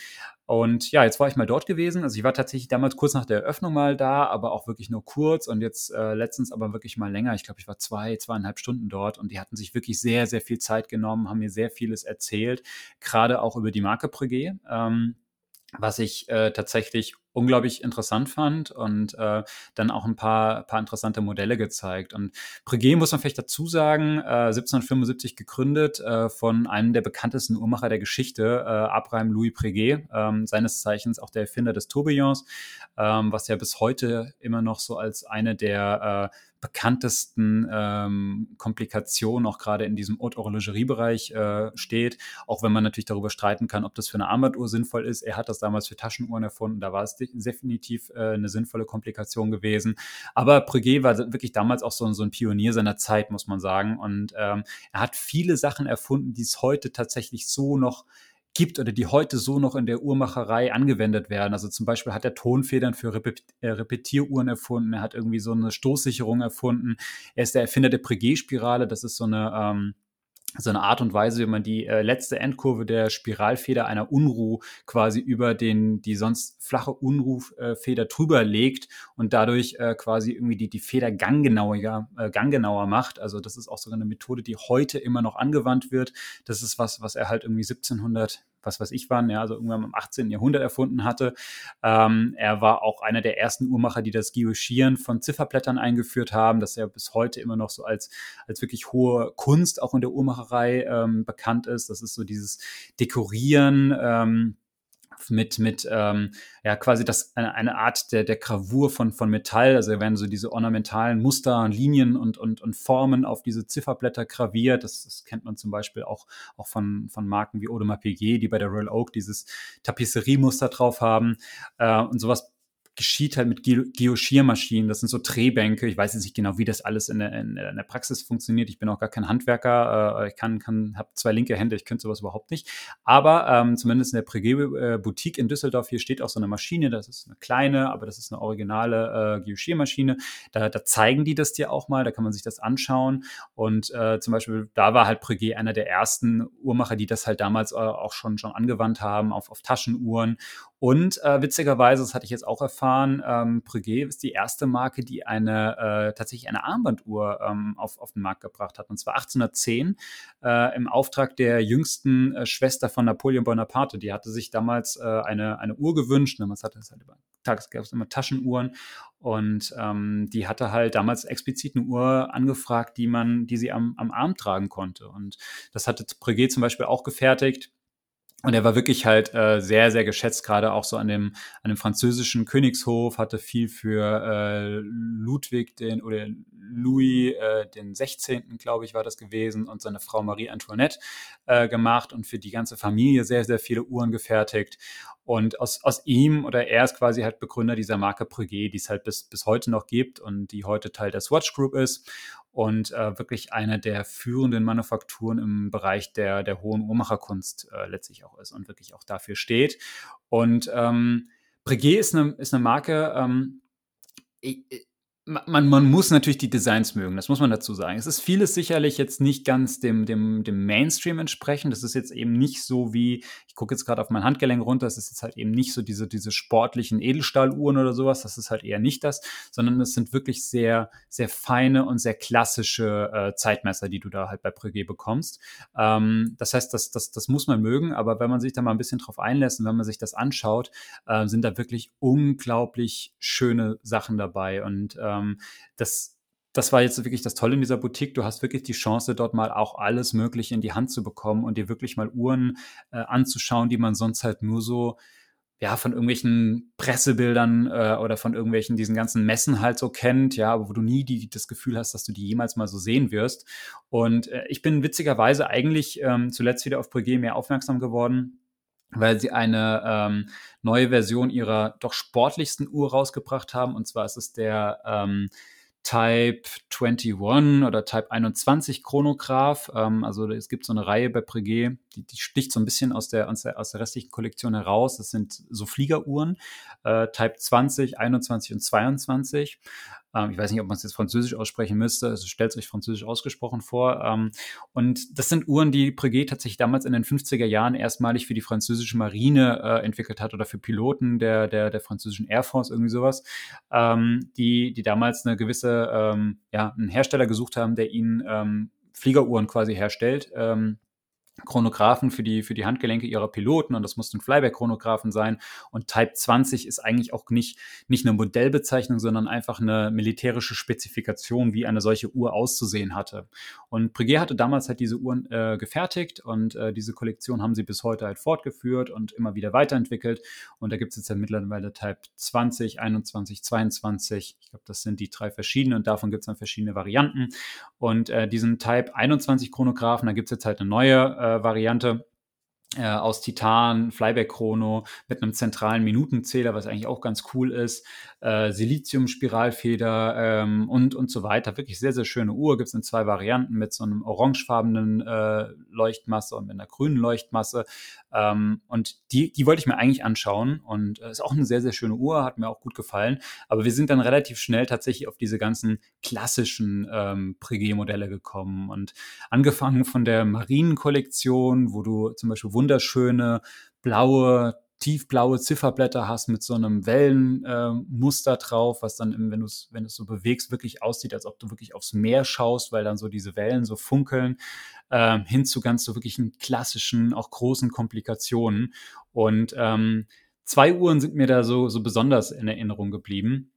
Und ja, jetzt war ich mal dort gewesen. Also ich war tatsächlich damals kurz nach der Eröffnung mal da, aber auch wirklich nur kurz und jetzt äh, letztens aber wirklich mal länger. Ich glaube, ich war zwei, zweieinhalb Stunden dort und die hatten sich wirklich sehr, sehr viel Zeit genommen, haben mir sehr vieles erzählt, gerade auch über die Marke Breguet. Ähm, was ich äh, tatsächlich unglaublich interessant fand und äh, dann auch ein paar, paar interessante Modelle gezeigt. Und Breguet muss man vielleicht dazu sagen, äh, 1775 gegründet äh, von einem der bekanntesten Uhrmacher der Geschichte, äh, Abraham Louis Breguet, ähm, seines Zeichens auch der Erfinder des Tourbillons, ähm, was ja bis heute immer noch so als eine der äh, bekanntesten ähm, Komplikationen auch gerade in diesem Haute-Horlogerie-Bereich äh, steht, auch wenn man natürlich darüber streiten kann, ob das für eine Armbanduhr sinnvoll ist. Er hat das damals für Taschenuhren erfunden, da war es definitiv äh, eine sinnvolle Komplikation gewesen. Aber Breguet war wirklich damals auch so, so ein Pionier seiner Zeit, muss man sagen. Und ähm, er hat viele Sachen erfunden, die es heute tatsächlich so noch gibt oder die heute so noch in der Uhrmacherei angewendet werden. Also zum Beispiel hat er Tonfedern für Repet äh, Repetieruhren erfunden, er hat irgendwie so eine Stoßsicherung erfunden, er ist der Erfinder der Breguet-Spirale, das ist so eine ähm, so eine Art und Weise, wie man die äh, letzte Endkurve der Spiralfeder einer Unruh quasi über den, die sonst flache Unruhfeder drüber legt und dadurch äh, quasi irgendwie die, die Feder ganggenauer, äh, ganggenauer macht. Also das ist auch so eine Methode, die heute immer noch angewandt wird. Das ist was, was er halt irgendwie 1700 was weiß ich wann, ja, also irgendwann im 18. Jahrhundert erfunden hatte. Ähm, er war auch einer der ersten Uhrmacher, die das Geoschieren von Zifferblättern eingeführt haben, das ja bis heute immer noch so als, als wirklich hohe Kunst auch in der Uhrmacherei ähm, bekannt ist. Das ist so dieses Dekorieren. Ähm, mit, mit ähm, ja, quasi das, eine, eine Art der, der Gravur von, von Metall. Also werden so diese ornamentalen Muster und Linien und, und, und Formen auf diese Zifferblätter graviert. Das, das kennt man zum Beispiel auch, auch von, von Marken wie Audemars Piguet, die bei der Royal Oak dieses Tapisseriemuster drauf haben. Äh, und sowas geschieht halt mit Geoschiermaschinen. Das sind so Drehbänke. Ich weiß jetzt nicht genau, wie das alles in der, in der Praxis funktioniert. Ich bin auch gar kein Handwerker. Äh, ich kann, kann, habe zwei linke Hände. Ich könnte sowas überhaupt nicht. Aber ähm, zumindest in der Breguet Boutique in Düsseldorf hier steht auch so eine Maschine. Das ist eine kleine, aber das ist eine originale äh, Geoschiermaschine. Da, da zeigen die das dir auch mal. Da kann man sich das anschauen. Und äh, zum Beispiel da war halt Breguet einer der ersten Uhrmacher, die das halt damals äh, auch schon schon angewandt haben auf, auf Taschenuhren und äh, witzigerweise, das hatte ich jetzt auch erfahren, ähm, Breguet ist die erste Marke, die eine äh, tatsächlich eine Armbanduhr ähm, auf, auf den Markt gebracht hat. Und zwar 1810 äh, im Auftrag der jüngsten äh, Schwester von Napoleon Bonaparte. Die hatte sich damals äh, eine, eine Uhr gewünscht. Damals hatte es halt über Tags gab es immer Taschenuhren und ähm, die hatte halt damals explizit eine Uhr angefragt, die man, die sie am, am Arm tragen konnte. Und das hatte Breguet zum Beispiel auch gefertigt. Und er war wirklich halt äh, sehr, sehr geschätzt, gerade auch so an dem, an dem französischen Königshof, hatte viel für äh, Ludwig den oder Louis äh, den 16., glaube ich, war das gewesen, und seine Frau Marie Antoinette äh, gemacht und für die ganze Familie sehr, sehr viele Uhren gefertigt. Und aus, aus ihm oder er ist quasi halt Begründer dieser Marke Breguet, die es halt bis, bis heute noch gibt und die heute Teil der Swatch Group ist und äh, wirklich eine der führenden Manufakturen im Bereich der, der hohen Uhrmacherkunst äh, letztlich auch ist und wirklich auch dafür steht. Und ähm, Breguet ist eine, ist eine Marke, ähm, man, man muss natürlich die Designs mögen, das muss man dazu sagen. Es ist vieles sicherlich jetzt nicht ganz dem, dem, dem Mainstream entsprechend. Das ist jetzt eben nicht so wie, ich gucke jetzt gerade auf mein Handgelenk runter, es ist jetzt halt eben nicht so diese, diese sportlichen Edelstahluhren oder sowas, das ist halt eher nicht das, sondern es sind wirklich sehr, sehr feine und sehr klassische äh, Zeitmesser, die du da halt bei Breguet bekommst. Ähm, das heißt, das, das, das muss man mögen, aber wenn man sich da mal ein bisschen drauf einlässt und wenn man sich das anschaut, äh, sind da wirklich unglaublich schöne Sachen dabei und ähm, ähm, das, das war jetzt wirklich das Tolle in dieser Boutique. Du hast wirklich die Chance, dort mal auch alles Mögliche in die Hand zu bekommen und dir wirklich mal Uhren äh, anzuschauen, die man sonst halt nur so ja, von irgendwelchen Pressebildern äh, oder von irgendwelchen diesen ganzen Messen halt so kennt, ja, aber wo du nie die, das Gefühl hast, dass du die jemals mal so sehen wirst. Und äh, ich bin witzigerweise eigentlich ähm, zuletzt wieder auf Breguet mehr aufmerksam geworden, weil sie eine ähm, neue Version ihrer doch sportlichsten Uhr rausgebracht haben. Und zwar ist es der ähm, Type 21 oder Type 21 Chronograph. Ähm, also es gibt so eine Reihe bei Breguet, die, die sticht so ein bisschen aus der, aus der, aus der restlichen Kollektion heraus. Das sind so Fliegeruhren, äh, Type 20, 21 und 22. Ähm, ich weiß nicht, ob man es jetzt französisch aussprechen müsste. Also stellt es euch französisch ausgesprochen vor. Ähm, und das sind Uhren, die Breguet tatsächlich damals in den 50er Jahren erstmalig für die französische Marine äh, entwickelt hat oder für Piloten der, der, der französischen Air Force, irgendwie sowas, ähm, die, die damals eine gewisse, ähm, ja, einen Hersteller gesucht haben, der ihnen ähm, Fliegeruhren quasi herstellt. Ähm, Chronographen für die, für die Handgelenke ihrer Piloten und das mussten Flyback-Chronographen sein. Und Type 20 ist eigentlich auch nicht, nicht eine Modellbezeichnung, sondern einfach eine militärische Spezifikation, wie eine solche Uhr auszusehen hatte. Und Breguet hatte damals halt diese Uhren äh, gefertigt und äh, diese Kollektion haben sie bis heute halt fortgeführt und immer wieder weiterentwickelt. Und da gibt es jetzt ja mittlerweile Type 20, 21, 22. Ich glaube, das sind die drei verschiedenen und davon gibt es dann verschiedene Varianten. Und äh, diesen Type 21 Chronographen, da gibt es jetzt halt eine neue äh, Variante äh, aus Titan, Flyback-Chrono mit einem zentralen Minutenzähler, was eigentlich auch ganz cool ist, äh, Silizium-Spiralfeder ähm, und, und so weiter. Wirklich sehr, sehr schöne Uhr. Gibt es in zwei Varianten mit so einem orangefarbenen äh, Leuchtmasse und mit einer grünen Leuchtmasse. Ähm, und die, die wollte ich mir eigentlich anschauen und äh, ist auch eine sehr, sehr schöne Uhr, hat mir auch gut gefallen. Aber wir sind dann relativ schnell tatsächlich auf diese ganzen klassischen ähm, Breguet-Modelle gekommen und angefangen von der Marienkollektion, wo du zum Beispiel wunderschöne blaue tiefblaue Zifferblätter hast mit so einem Wellenmuster äh, drauf, was dann, wenn du es wenn so bewegst, wirklich aussieht, als ob du wirklich aufs Meer schaust, weil dann so diese Wellen so funkeln, äh, hin zu ganz so wirklichen klassischen, auch großen Komplikationen. Und ähm, zwei Uhren sind mir da so, so besonders in Erinnerung geblieben.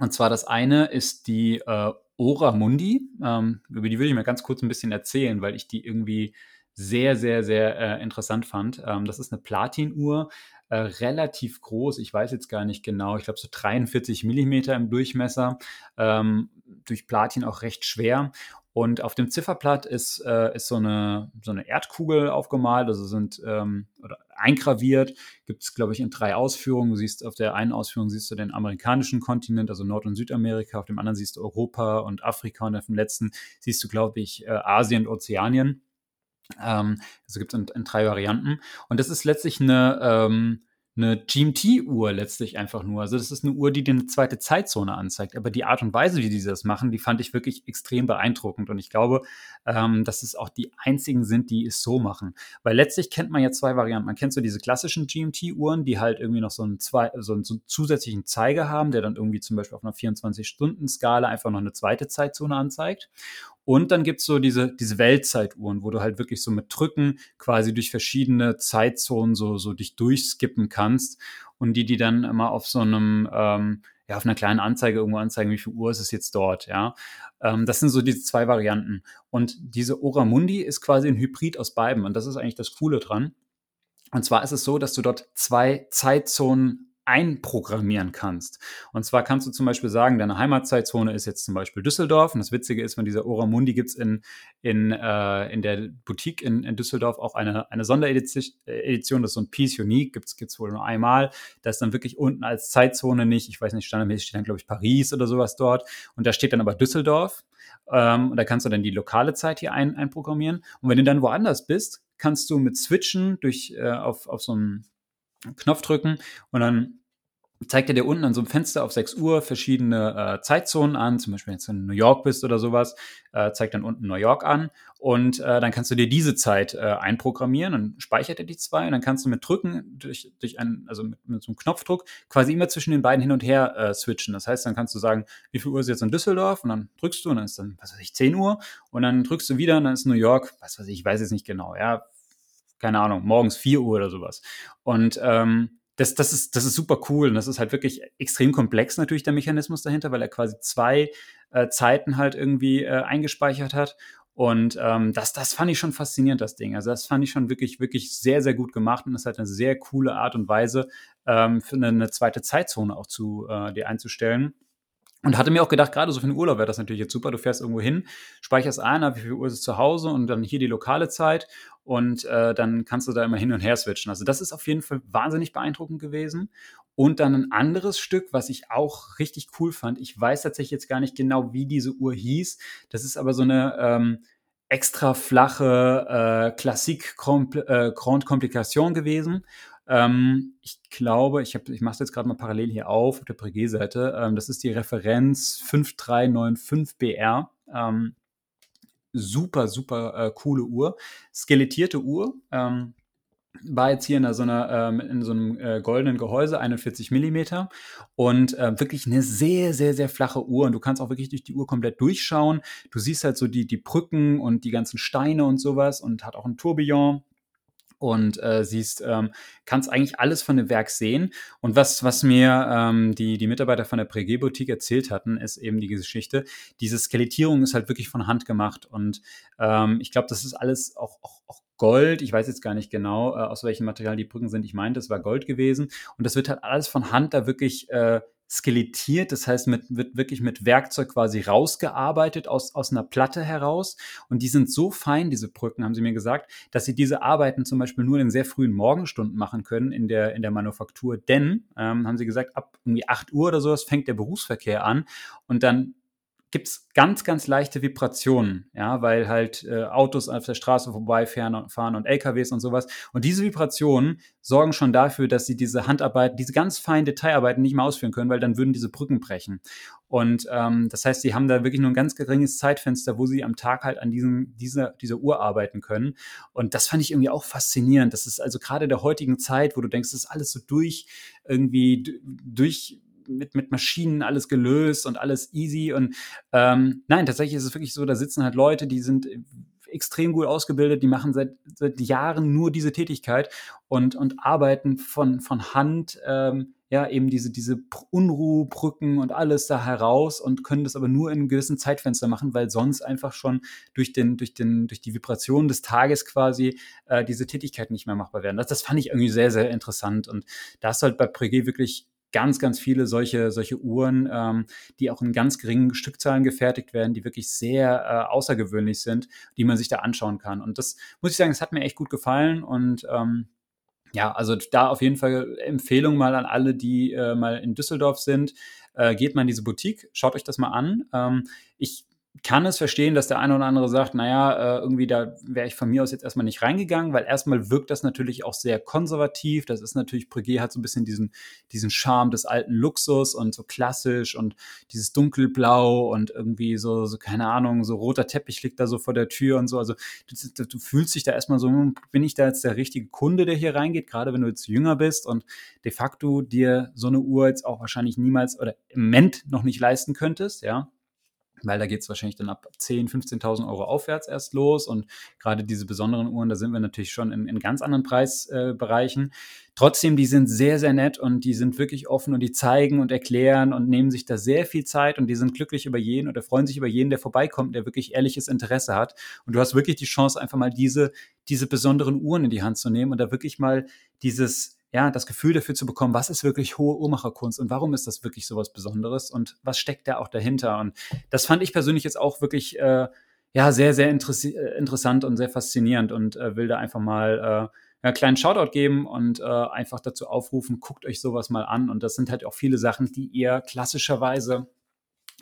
Und zwar das eine ist die äh, Ora Mundi. Ähm, über die will ich mal ganz kurz ein bisschen erzählen, weil ich die irgendwie sehr, sehr, sehr äh, interessant fand. Ähm, das ist eine Platinuhr, äh, relativ groß. Ich weiß jetzt gar nicht genau. Ich glaube so 43 Millimeter im Durchmesser. Ähm, durch Platin auch recht schwer. Und auf dem Zifferblatt ist, äh, ist so, eine, so eine Erdkugel aufgemalt, also sind ähm, oder eingraviert. Gibt es, glaube ich, in drei Ausführungen. Du siehst auf der einen Ausführung siehst du den amerikanischen Kontinent, also Nord- und Südamerika, auf dem anderen siehst du Europa und Afrika und auf dem letzten siehst du, glaube ich, äh, Asien und Ozeanien. Ähm, also gibt es in, in, drei Varianten. Und das ist letztlich eine, ähm, eine GMT-Uhr letztlich einfach nur. Also das ist eine Uhr, die dir eine zweite Zeitzone anzeigt. Aber die Art und Weise, wie die das machen, die fand ich wirklich extrem beeindruckend. Und ich glaube, ähm, dass es auch die einzigen sind, die es so machen. Weil letztlich kennt man ja zwei Varianten. Man kennt so diese klassischen GMT-Uhren, die halt irgendwie noch so einen, zwei, so einen zusätzlichen Zeiger haben, der dann irgendwie zum Beispiel auf einer 24-Stunden-Skala einfach noch eine zweite Zeitzone anzeigt. Und dann gibt es so diese, diese Weltzeituhren, wo du halt wirklich so mit Drücken quasi durch verschiedene Zeitzonen so, so dich durchskippen kannst und die, die dann immer auf so einem, ähm, ja, auf einer kleinen Anzeige irgendwo anzeigen, wie viel Uhr ist es jetzt dort, ja. Ähm, das sind so diese zwei Varianten. Und diese Oramundi ist quasi ein Hybrid aus beiden. Und das ist eigentlich das Coole dran. Und zwar ist es so, dass du dort zwei Zeitzonen einprogrammieren kannst. Und zwar kannst du zum Beispiel sagen, deine Heimatzeitzone ist jetzt zum Beispiel Düsseldorf. Und das Witzige ist, von dieser Oramundi gibt es in, in, äh, in der Boutique in, in Düsseldorf auch eine, eine Sonderedition, das ist so ein Piece Unique, gibt es wohl nur einmal. Da ist dann wirklich unten als Zeitzone nicht, ich weiß nicht, standardmäßig steht dann, glaube ich, Paris oder sowas dort. Und da steht dann aber Düsseldorf. Ähm, und da kannst du dann die lokale Zeit hier ein, einprogrammieren. Und wenn du dann woanders bist, kannst du mit Switchen durch, äh, auf, auf so einem Knopf drücken und dann zeigt er dir unten an so einem Fenster auf 6 Uhr verschiedene äh, Zeitzonen an. Zum Beispiel, wenn du in New York bist oder sowas, äh, zeigt dann unten New York an. Und äh, dann kannst du dir diese Zeit äh, einprogrammieren und speichert er die zwei. Und dann kannst du mit Drücken, durch, durch einen, also mit, mit so einem Knopfdruck, quasi immer zwischen den beiden hin und her äh, switchen. Das heißt, dann kannst du sagen, wie viel Uhr ist jetzt in Düsseldorf? Und dann drückst du und dann ist dann, was weiß ich, 10 Uhr. Und dann drückst du wieder und dann ist New York, was weiß ich, ich weiß jetzt nicht genau, ja, keine Ahnung, morgens 4 Uhr oder sowas. Und ähm, das, das, ist, das ist super cool und das ist halt wirklich extrem komplex natürlich der Mechanismus dahinter, weil er quasi zwei äh, Zeiten halt irgendwie äh, eingespeichert hat. Und ähm, das, das fand ich schon faszinierend, das Ding. Also das fand ich schon wirklich, wirklich sehr, sehr gut gemacht und das hat eine sehr coole Art und Weise, ähm, für eine, eine zweite Zeitzone auch zu äh, dir einzustellen. Und hatte mir auch gedacht, gerade so für den Urlaub wäre das natürlich jetzt super. Du fährst irgendwo hin, speicherst ein, wie viel Uhr ist es zu Hause und dann hier die lokale Zeit und äh, dann kannst du da immer hin und her switchen. Also das ist auf jeden Fall wahnsinnig beeindruckend gewesen. Und dann ein anderes Stück, was ich auch richtig cool fand. Ich weiß tatsächlich jetzt gar nicht genau, wie diese Uhr hieß. Das ist aber so eine ähm, extra flache äh, Klassik äh, Grand Complication gewesen. Ähm, ich glaube, ich, ich mache es jetzt gerade mal parallel hier auf, auf der Breguet-Seite. Ähm, das ist die Referenz 5395BR. Ähm, super, super äh, coole Uhr. Skelettierte Uhr. Ähm, war jetzt hier in so, einer, ähm, in so einem äh, goldenen Gehäuse, 41 Millimeter und äh, wirklich eine sehr, sehr, sehr flache Uhr und du kannst auch wirklich durch die Uhr komplett durchschauen. Du siehst halt so die, die Brücken und die ganzen Steine und sowas und hat auch ein Tourbillon und äh, siehst, ähm, kannst eigentlich alles von dem Werk sehen. Und was, was mir ähm, die, die Mitarbeiter von der Breguet Boutique erzählt hatten, ist eben die Geschichte. Diese Skelettierung ist halt wirklich von Hand gemacht. Und ähm, ich glaube, das ist alles auch, auch, auch Gold. Ich weiß jetzt gar nicht genau, äh, aus welchem Material die Brücken sind. Ich meinte, es war Gold gewesen. Und das wird halt alles von Hand da wirklich äh, skelettiert, das heißt, mit, wird wirklich mit Werkzeug quasi rausgearbeitet aus, aus einer Platte heraus. Und die sind so fein, diese Brücken, haben sie mir gesagt, dass sie diese Arbeiten zum Beispiel nur in sehr frühen Morgenstunden machen können in der, in der Manufaktur. Denn, ähm, haben sie gesagt, ab irgendwie 8 Uhr oder sowas fängt der Berufsverkehr an und dann gibt es ganz, ganz leichte Vibrationen, ja, weil halt äh, Autos auf der Straße vorbeifahren und, fahren und LKWs und sowas. Und diese Vibrationen sorgen schon dafür, dass sie diese Handarbeit, diese ganz feinen Detailarbeiten nicht mehr ausführen können, weil dann würden diese Brücken brechen. Und ähm, das heißt, sie haben da wirklich nur ein ganz geringes Zeitfenster, wo sie am Tag halt an diesem, dieser, dieser Uhr arbeiten können. Und das fand ich irgendwie auch faszinierend. Das ist also gerade der heutigen Zeit, wo du denkst, das ist alles so durch, irgendwie durch mit, mit Maschinen alles gelöst und alles easy. Und ähm, nein, tatsächlich ist es wirklich so, da sitzen halt Leute, die sind extrem gut ausgebildet, die machen seit, seit Jahren nur diese Tätigkeit und, und arbeiten von, von Hand, ähm, ja, eben diese, diese Unruhbrücken und alles da heraus und können das aber nur in einem gewissen Zeitfenster machen, weil sonst einfach schon durch, den, durch, den, durch die Vibration des Tages quasi äh, diese Tätigkeiten nicht mehr machbar werden. Das, das fand ich irgendwie sehr, sehr interessant und da ist halt bei Breguet wirklich ganz, ganz viele solche, solche Uhren, ähm, die auch in ganz geringen Stückzahlen gefertigt werden, die wirklich sehr äh, außergewöhnlich sind, die man sich da anschauen kann. Und das muss ich sagen, das hat mir echt gut gefallen und ähm, ja, also da auf jeden Fall Empfehlung mal an alle, die äh, mal in Düsseldorf sind. Äh, geht mal in diese Boutique, schaut euch das mal an. Ähm, ich kann es verstehen, dass der eine oder andere sagt, naja, äh, irgendwie da wäre ich von mir aus jetzt erstmal nicht reingegangen, weil erstmal wirkt das natürlich auch sehr konservativ. Das ist natürlich, Breguet hat so ein bisschen diesen, diesen Charme des alten Luxus und so klassisch und dieses dunkelblau und irgendwie so, so keine Ahnung, so roter Teppich liegt da so vor der Tür und so. Also du, du fühlst dich da erstmal so, hm, bin ich da jetzt der richtige Kunde, der hier reingeht, gerade wenn du jetzt jünger bist und de facto dir so eine Uhr jetzt auch wahrscheinlich niemals oder im Moment noch nicht leisten könntest, ja weil da geht es wahrscheinlich dann ab 10.000, 15.000 Euro aufwärts erst los und gerade diese besonderen Uhren, da sind wir natürlich schon in, in ganz anderen Preisbereichen. Äh, Trotzdem, die sind sehr, sehr nett und die sind wirklich offen und die zeigen und erklären und nehmen sich da sehr viel Zeit und die sind glücklich über jeden oder freuen sich über jeden, der vorbeikommt, der wirklich ehrliches Interesse hat. Und du hast wirklich die Chance, einfach mal diese, diese besonderen Uhren in die Hand zu nehmen und da wirklich mal dieses ja, das Gefühl dafür zu bekommen, was ist wirklich hohe Uhrmacherkunst und warum ist das wirklich so was Besonderes und was steckt da auch dahinter. Und das fand ich persönlich jetzt auch wirklich äh, ja, sehr, sehr äh, interessant und sehr faszinierend und äh, will da einfach mal äh, einen kleinen Shoutout geben und äh, einfach dazu aufrufen, guckt euch sowas mal an. Und das sind halt auch viele Sachen, die ihr klassischerweise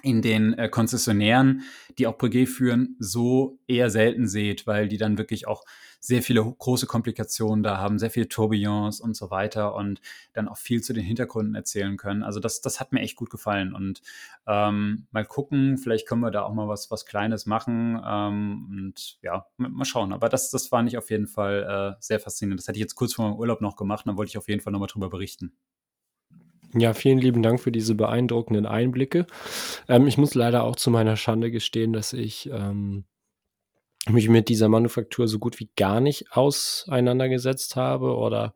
in den äh, Konzessionären, die auch Breguet führen, so eher selten seht, weil die dann wirklich auch sehr viele große Komplikationen da haben, sehr viele Tourbillons und so weiter und dann auch viel zu den Hintergründen erzählen können. Also das, das hat mir echt gut gefallen und ähm, mal gucken, vielleicht können wir da auch mal was, was Kleines machen ähm, und ja, mal schauen. Aber das, das fand ich auf jeden Fall äh, sehr faszinierend. Das hätte ich jetzt kurz vor meinem Urlaub noch gemacht und dann wollte ich auf jeden Fall nochmal drüber berichten. Ja, vielen lieben Dank für diese beeindruckenden Einblicke. Ähm, ich muss leider auch zu meiner Schande gestehen, dass ich ähm, mich mit dieser Manufaktur so gut wie gar nicht auseinandergesetzt habe oder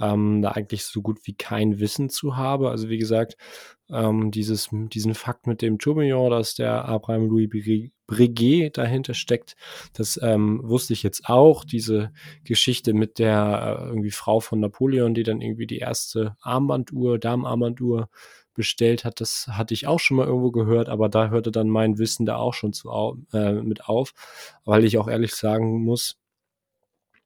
ähm, da eigentlich so gut wie kein Wissen zu habe. Also wie gesagt, ähm, dieses, diesen Fakt mit dem Tourbillon, dass der Abraham Louis Breguet dahinter steckt, das ähm, wusste ich jetzt auch. Diese Geschichte mit der äh, irgendwie Frau von Napoleon, die dann irgendwie die erste Armbanduhr, Damenarmbanduhr bestellt hat, das hatte ich auch schon mal irgendwo gehört, aber da hörte dann mein Wissen da auch schon zu, äh, mit auf, weil ich auch ehrlich sagen muss,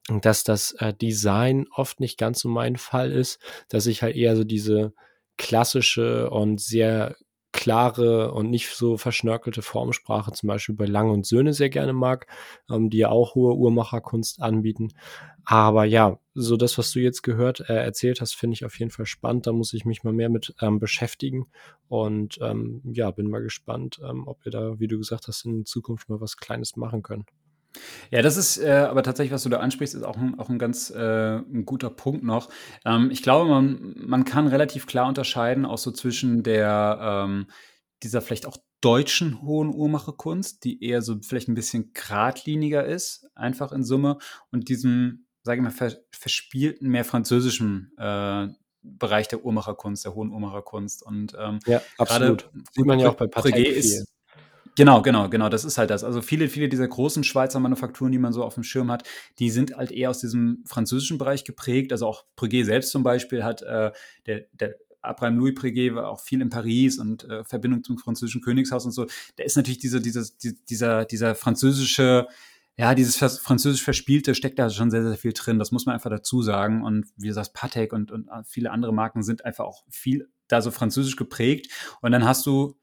dass das äh, Design oft nicht ganz so mein Fall ist, dass ich halt eher so diese klassische und sehr klare und nicht so verschnörkelte Formsprache zum Beispiel bei Lang und Söhne sehr gerne mag, ähm, die ja auch hohe Uhrmacherkunst anbieten. Aber ja, so das, was du jetzt gehört, äh, erzählt hast, finde ich auf jeden Fall spannend. Da muss ich mich mal mehr mit ähm, beschäftigen. Und ähm, ja, bin mal gespannt, ähm, ob wir da, wie du gesagt hast, in Zukunft mal was Kleines machen können. Ja, das ist äh, aber tatsächlich, was du da ansprichst, ist auch ein, auch ein ganz äh, ein guter Punkt noch. Ähm, ich glaube, man, man kann relativ klar unterscheiden, auch so zwischen der, ähm, dieser vielleicht auch deutschen hohen Uhrmacherkunst, die eher so vielleicht ein bisschen geradliniger ist, einfach in Summe, und diesem, sage ich mal, ver verspielten, mehr französischen äh, Bereich der Uhrmacherkunst, der hohen Uhrmacherkunst. Und ähm, ja, absolut. Sieht man ja auch bei Patek ist, Genau, genau, genau, das ist halt das. Also viele, viele dieser großen Schweizer Manufakturen, die man so auf dem Schirm hat, die sind halt eher aus diesem französischen Bereich geprägt. Also auch Breguet selbst zum Beispiel hat, äh, der, der Abraham Louis Breguet war auch viel in Paris und äh, Verbindung zum französischen Königshaus und so. Der ist natürlich dieser, dieser, dieser, dieser französische, ja, dieses französisch Verspielte steckt da schon sehr, sehr viel drin. Das muss man einfach dazu sagen. Und wie gesagt, Patek und, und viele andere Marken sind einfach auch viel da so französisch geprägt. Und dann hast du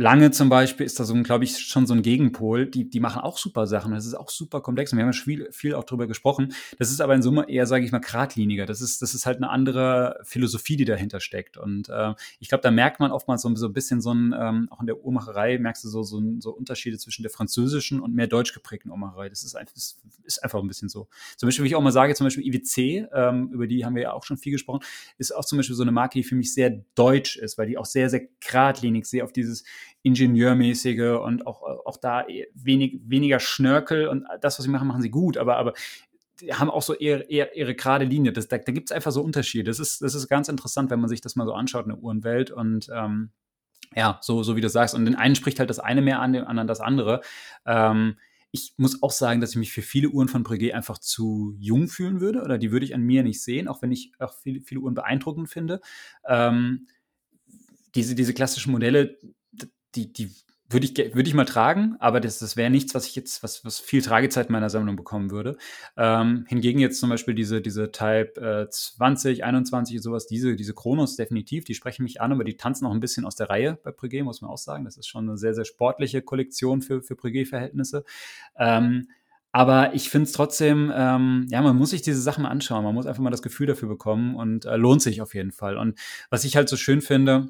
Lange zum Beispiel ist da so, glaube ich, schon so ein Gegenpol. Die, die machen auch super Sachen. Das ist auch super komplex. Und wir haben ja viel, viel auch drüber gesprochen. Das ist aber in Summe eher, sage ich mal, geradliniger. Das ist, das ist halt eine andere Philosophie, die dahinter steckt. Und äh, ich glaube, da merkt man oftmals so, so ein bisschen so ein, ähm, auch in der Uhrmacherei merkst du so, so, so Unterschiede zwischen der französischen und mehr deutsch geprägten Uhrmacherei. Das ist, einfach, das ist einfach ein bisschen so. Zum Beispiel, wie ich auch mal sage, zum Beispiel IWC, ähm, über die haben wir ja auch schon viel gesprochen, ist auch zum Beispiel so eine Marke, die für mich sehr deutsch ist, weil die auch sehr, sehr geradlinig, sehr auf dieses Ingenieurmäßige und auch, auch da wenig, weniger Schnörkel und das, was sie machen, machen sie gut, aber, aber haben auch so eher, eher ihre gerade Linie. Das, da da gibt es einfach so Unterschiede. Das ist, das ist ganz interessant, wenn man sich das mal so anschaut in der Uhrenwelt und ähm, ja, so, so wie du sagst. Und den einen spricht halt das eine mehr an, den anderen das andere. Ähm, ich muss auch sagen, dass ich mich für viele Uhren von Breguet einfach zu jung fühlen würde oder die würde ich an mir nicht sehen, auch wenn ich auch viele, viele Uhren beeindruckend finde. Ähm, diese, diese klassischen Modelle, die, die würde ich, würde ich mal tragen, aber das, das wäre nichts, was ich jetzt, was, was viel Tragezeit in meiner Sammlung bekommen würde. Ähm, hingegen jetzt zum Beispiel diese, diese Type äh, 20, 21 und sowas, diese, diese Chronos definitiv, die sprechen mich an, aber die tanzen auch ein bisschen aus der Reihe bei Breguet, muss man auch sagen. Das ist schon eine sehr, sehr sportliche Kollektion für, für Breguet-Verhältnisse. Ähm, aber ich finde es trotzdem, ähm, ja, man muss sich diese Sachen anschauen. Man muss einfach mal das Gefühl dafür bekommen und äh, lohnt sich auf jeden Fall. Und was ich halt so schön finde,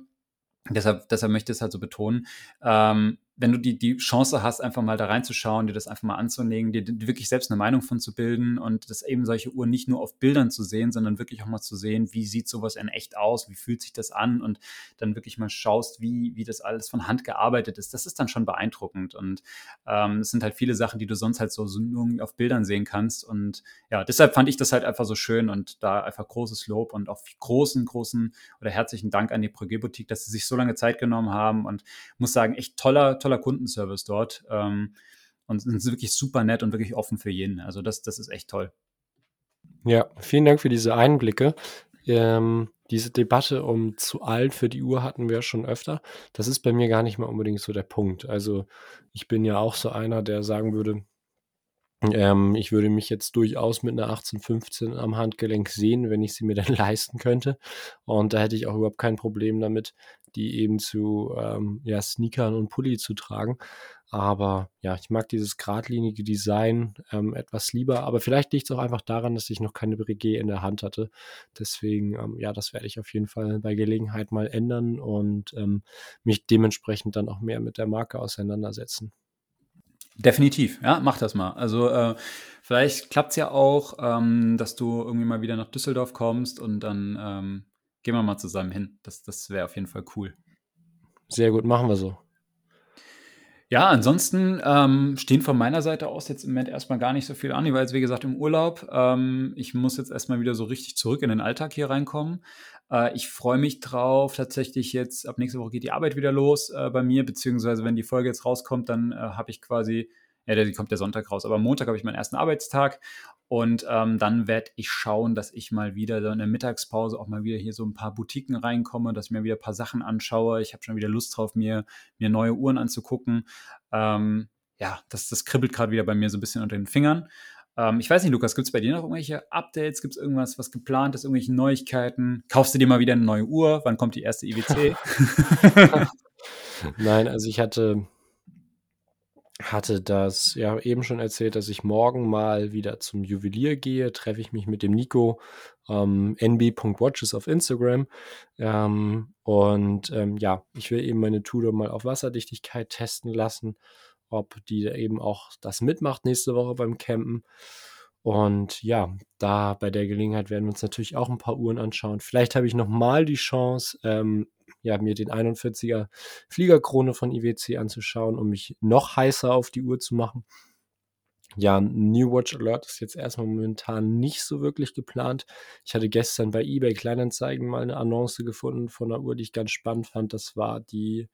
Deshalb, deshalb möchte ich es halt so betonen. Ähm, wenn du die, die Chance hast, einfach mal da reinzuschauen, dir das einfach mal anzulegen, dir, wirklich selbst eine Meinung von zu bilden und das eben solche Uhren nicht nur auf Bildern zu sehen, sondern wirklich auch mal zu sehen, wie sieht sowas in echt aus, wie fühlt sich das an und dann wirklich mal schaust, wie, wie das alles von Hand gearbeitet ist, das ist dann schon beeindruckend und ähm, es sind halt viele Sachen, die du sonst halt so, so nur auf Bildern sehen kannst und ja, deshalb fand ich das halt einfach so schön und da einfach großes Lob und auch großen, großen oder herzlichen Dank an die Breguet Boutique, dass sie sich so lange Zeit genommen haben und muss sagen, echt toller, toller toller Kundenservice dort ähm, und sind wirklich super nett und wirklich offen für jeden. Also das, das ist echt toll. Ja, vielen Dank für diese Einblicke. Ähm, diese Debatte um zu alt für die Uhr hatten wir schon öfter. Das ist bei mir gar nicht mal unbedingt so der Punkt. Also ich bin ja auch so einer, der sagen würde, ähm, ich würde mich jetzt durchaus mit einer 1815 am Handgelenk sehen, wenn ich sie mir dann leisten könnte. Und da hätte ich auch überhaupt kein Problem damit, die eben zu ähm, ja, Sneakern und Pulli zu tragen. Aber ja, ich mag dieses geradlinige Design ähm, etwas lieber. Aber vielleicht liegt es auch einfach daran, dass ich noch keine Breguet in der Hand hatte. Deswegen, ähm, ja, das werde ich auf jeden Fall bei Gelegenheit mal ändern und ähm, mich dementsprechend dann auch mehr mit der Marke auseinandersetzen. Definitiv, ja, mach das mal. Also äh, vielleicht klappt es ja auch, ähm, dass du irgendwie mal wieder nach Düsseldorf kommst und dann ähm, gehen wir mal zusammen hin. Das, das wäre auf jeden Fall cool. Sehr gut, machen wir so. Ja, ansonsten ähm, stehen von meiner Seite aus jetzt im Moment erstmal gar nicht so viel an. Ich war jetzt, wie gesagt, im Urlaub. Ähm, ich muss jetzt erstmal wieder so richtig zurück in den Alltag hier reinkommen. Äh, ich freue mich drauf. Tatsächlich jetzt, ab nächste Woche geht die Arbeit wieder los äh, bei mir, beziehungsweise wenn die Folge jetzt rauskommt, dann äh, habe ich quasi ja, die kommt der Sonntag raus. Aber Montag habe ich meinen ersten Arbeitstag und ähm, dann werde ich schauen, dass ich mal wieder so in der Mittagspause auch mal wieder hier so ein paar Boutiquen reinkomme, dass ich mir wieder ein paar Sachen anschaue. Ich habe schon wieder Lust drauf, mir, mir neue Uhren anzugucken. Ähm, ja, das, das kribbelt gerade wieder bei mir so ein bisschen unter den Fingern. Ähm, ich weiß nicht, Lukas, gibt es bei dir noch irgendwelche Updates? Gibt es irgendwas, was geplant ist, irgendwelche Neuigkeiten? Kaufst du dir mal wieder eine neue Uhr? Wann kommt die erste IWC? Nein, also ich hatte hatte das ja eben schon erzählt, dass ich morgen mal wieder zum Juwelier gehe. Treffe ich mich mit dem Nico, ähm, nb.watches auf Instagram. Ähm, und ähm, ja, ich will eben meine Tudor mal auf Wasserdichtigkeit testen lassen, ob die eben auch das mitmacht nächste Woche beim Campen. Und ja, da bei der Gelegenheit werden wir uns natürlich auch ein paar Uhren anschauen. Vielleicht habe ich noch mal die Chance, ähm, ja, mir den 41er Fliegerkrone von IWC anzuschauen, um mich noch heißer auf die Uhr zu machen. Ja, New Watch Alert ist jetzt erstmal momentan nicht so wirklich geplant. Ich hatte gestern bei eBay Kleinanzeigen mal eine Annonce gefunden von einer Uhr, die ich ganz spannend fand. Das war die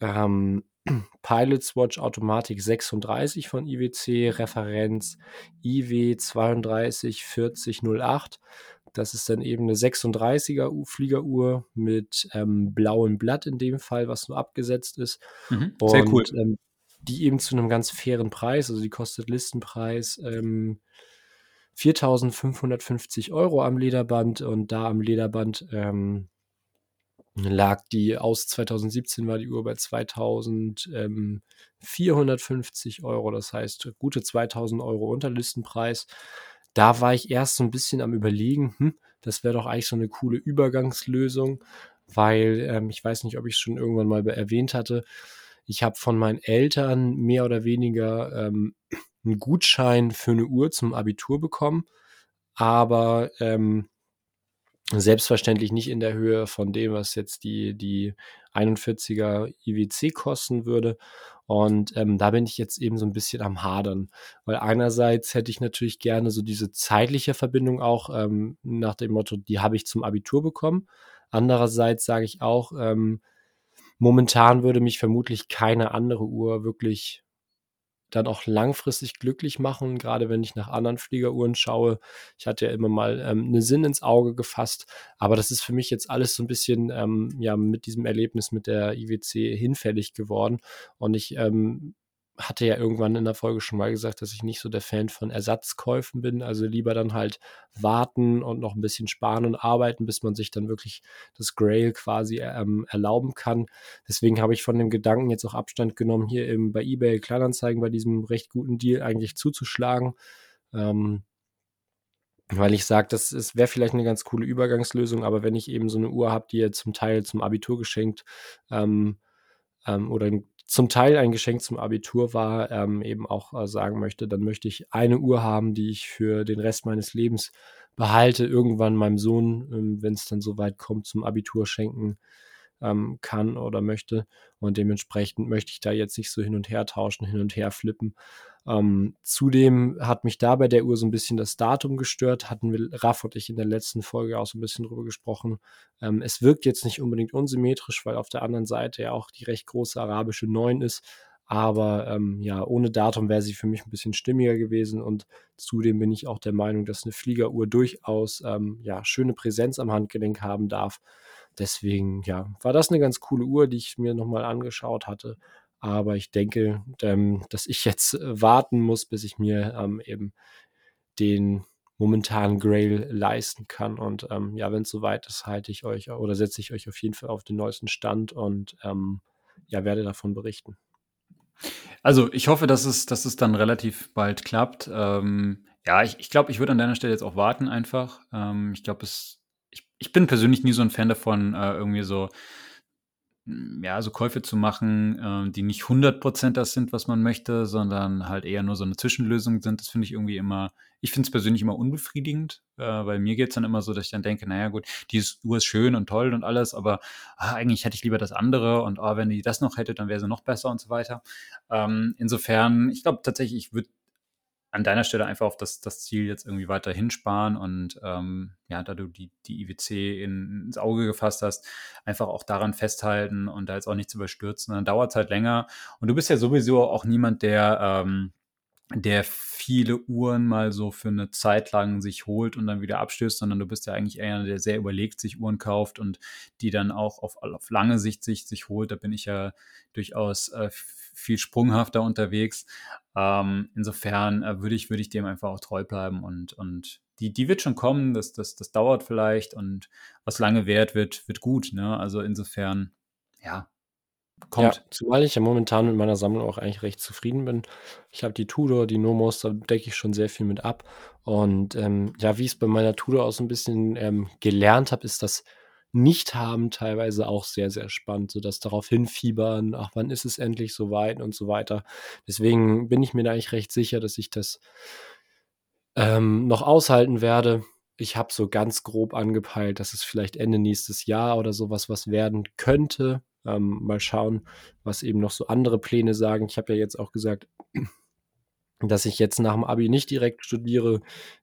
ähm, Pilots Watch Automatik 36 von IWC, Referenz IW 324008. Das ist dann eben eine 36er Fliegeruhr mit ähm, blauem Blatt in dem Fall, was nur abgesetzt ist. Mhm, sehr und, cool. Ähm, die eben zu einem ganz fairen Preis, also die kostet Listenpreis ähm, 4.550 Euro am Lederband und da am Lederband ähm, lag die aus 2017 war die Uhr bei 2.450 Euro, das heißt gute 2.000 Euro unter Listenpreis da war ich erst so ein bisschen am Überlegen, hm, das wäre doch eigentlich so eine coole Übergangslösung, weil ähm, ich weiß nicht, ob ich es schon irgendwann mal erwähnt hatte. Ich habe von meinen Eltern mehr oder weniger ähm, einen Gutschein für eine Uhr zum Abitur bekommen, aber ähm, selbstverständlich nicht in der Höhe von dem, was jetzt die, die 41er IWC kosten würde. Und ähm, da bin ich jetzt eben so ein bisschen am Hadern, weil einerseits hätte ich natürlich gerne so diese zeitliche Verbindung auch ähm, nach dem Motto, die habe ich zum Abitur bekommen. Andererseits sage ich auch, ähm, momentan würde mich vermutlich keine andere Uhr wirklich dann auch langfristig glücklich machen, gerade wenn ich nach anderen Fliegeruhren schaue. Ich hatte ja immer mal ähm, eine Sinn ins Auge gefasst, aber das ist für mich jetzt alles so ein bisschen ähm, ja mit diesem Erlebnis mit der IWC hinfällig geworden und ich ähm, hatte ja irgendwann in der Folge schon mal gesagt, dass ich nicht so der Fan von Ersatzkäufen bin. Also lieber dann halt warten und noch ein bisschen sparen und arbeiten, bis man sich dann wirklich das Grail quasi ähm, erlauben kann. Deswegen habe ich von dem Gedanken jetzt auch Abstand genommen, hier eben bei eBay Kleinanzeigen bei diesem recht guten Deal eigentlich zuzuschlagen. Ähm, weil ich sage, das wäre vielleicht eine ganz coole Übergangslösung, aber wenn ich eben so eine Uhr habe, die ihr zum Teil zum Abitur geschenkt ähm, ähm, oder ein zum Teil ein Geschenk zum Abitur war, ähm, eben auch äh, sagen möchte, dann möchte ich eine Uhr haben, die ich für den Rest meines Lebens behalte, irgendwann meinem Sohn, ähm, wenn es dann so weit kommt, zum Abitur schenken ähm, kann oder möchte. Und dementsprechend möchte ich da jetzt nicht so hin und her tauschen, hin und her flippen. Ähm, zudem hat mich da bei der Uhr so ein bisschen das Datum gestört, hatten wir Raff und ich in der letzten Folge auch so ein bisschen drüber gesprochen. Ähm, es wirkt jetzt nicht unbedingt unsymmetrisch, weil auf der anderen Seite ja auch die recht große arabische 9 ist. Aber ähm, ja, ohne Datum wäre sie für mich ein bisschen stimmiger gewesen und zudem bin ich auch der Meinung, dass eine Fliegeruhr durchaus ähm, ja, schöne Präsenz am Handgelenk haben darf. Deswegen, ja, war das eine ganz coole Uhr, die ich mir nochmal angeschaut hatte. Aber ich denke, ähm, dass ich jetzt äh, warten muss, bis ich mir ähm, eben den momentan Grail leisten kann. Und ähm, ja, wenn es soweit ist, halte ich euch oder setze ich euch auf jeden Fall auf den neuesten Stand und ja, werde davon berichten. Also ich hoffe, dass es, dass es dann relativ bald klappt. Ähm, ja, ich, ich glaube, ich würde an deiner Stelle jetzt auch warten einfach. Ich glaube, ich, ich bin persönlich nie so ein Fan davon, äh, irgendwie so ja, so Käufe zu machen, äh, die nicht 100% das sind, was man möchte, sondern halt eher nur so eine Zwischenlösung sind. Das finde ich irgendwie immer, ich finde es persönlich immer unbefriedigend, äh, weil mir geht es dann immer so, dass ich dann denke, naja gut, die Uhr ist schön und toll und alles, aber ah, eigentlich hätte ich lieber das andere und ah, wenn die das noch hätte, dann wäre sie noch besser und so weiter. Ähm, insofern, ich glaube tatsächlich, ich würde an deiner Stelle einfach auf das, das Ziel jetzt irgendwie weiter hinsparen und ähm, ja, da du die, die IWC in, ins Auge gefasst hast, einfach auch daran festhalten und da jetzt auch nichts überstürzen. Dann dauert es halt länger. Und du bist ja sowieso auch niemand, der, ähm, der viele Uhren mal so für eine Zeit lang sich holt und dann wieder abstößt, sondern du bist ja eigentlich eher einer, der sehr überlegt sich Uhren kauft und die dann auch auf, auf lange Sicht sich, sich holt. Da bin ich ja durchaus äh, viel sprunghafter unterwegs. Ähm, insofern äh, würde ich, würde ich dem einfach auch treu bleiben und, und die, die wird schon kommen, das, das, das dauert vielleicht und was lange währt, wird, wird gut. Ne? Also insofern, ja, kommt. Ja, zumal ich ja momentan mit meiner Sammlung auch eigentlich recht zufrieden bin. Ich habe die Tudor, die Nomos, da decke ich schon sehr viel mit ab. Und ähm, ja, wie ich es bei meiner Tudor auch so ein bisschen ähm, gelernt habe, ist das nicht haben, teilweise auch sehr, sehr spannend, so dass darauf hinfiebern, ach, wann ist es endlich soweit und so weiter. Deswegen bin ich mir da eigentlich recht sicher, dass ich das ähm, noch aushalten werde. Ich habe so ganz grob angepeilt, dass es vielleicht Ende nächstes Jahr oder sowas was werden könnte. Ähm, mal schauen, was eben noch so andere Pläne sagen. Ich habe ja jetzt auch gesagt, dass ich jetzt nach dem Abi nicht direkt studiere.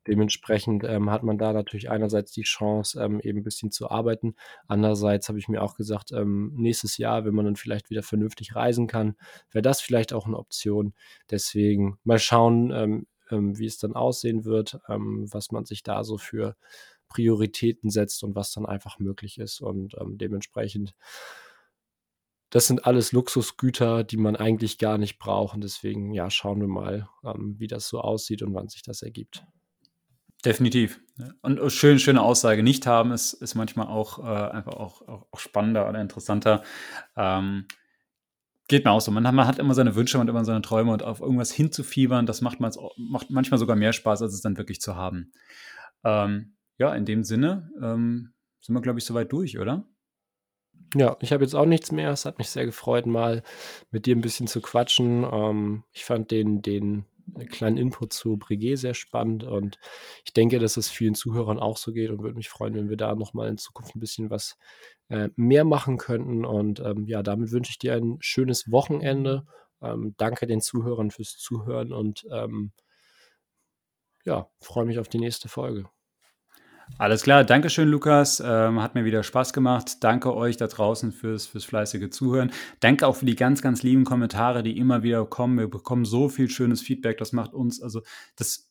Dementsprechend ähm, hat man da natürlich einerseits die Chance, ähm, eben ein bisschen zu arbeiten. Andererseits habe ich mir auch gesagt, ähm, nächstes Jahr, wenn man dann vielleicht wieder vernünftig reisen kann, wäre das vielleicht auch eine Option. Deswegen mal schauen, ähm, ähm, wie es dann aussehen wird, ähm, was man sich da so für Prioritäten setzt und was dann einfach möglich ist. Und dementsprechend das sind alles Luxusgüter, die man eigentlich gar nicht braucht. Und deswegen, ja, schauen wir mal, ähm, wie das so aussieht und wann sich das ergibt. Definitiv. Und oh, schön, schöne Aussage. Nicht haben ist, ist manchmal auch äh, einfach auch, auch, spannender oder interessanter. Ähm, geht mir auch so. Man, man, hat immer seine Wünsche, man hat immer seine Träume und auf irgendwas hinzufiebern, das macht, macht manchmal sogar mehr Spaß, als es dann wirklich zu haben. Ähm, ja, in dem Sinne ähm, sind wir, glaube ich, soweit durch, oder? Ja, ich habe jetzt auch nichts mehr. Es hat mich sehr gefreut, mal mit dir ein bisschen zu quatschen. Ähm, ich fand den, den kleinen Input zu Breguet sehr spannend und ich denke, dass es vielen Zuhörern auch so geht und würde mich freuen, wenn wir da nochmal in Zukunft ein bisschen was äh, mehr machen könnten. Und ähm, ja, damit wünsche ich dir ein schönes Wochenende. Ähm, danke den Zuhörern fürs Zuhören und ähm, ja, freue mich auf die nächste Folge. Alles klar, Dankeschön, Lukas. Ähm, hat mir wieder Spaß gemacht. Danke euch da draußen fürs, fürs fleißige Zuhören. Danke auch für die ganz, ganz lieben Kommentare, die immer wieder kommen. Wir bekommen so viel schönes Feedback. Das macht uns, also das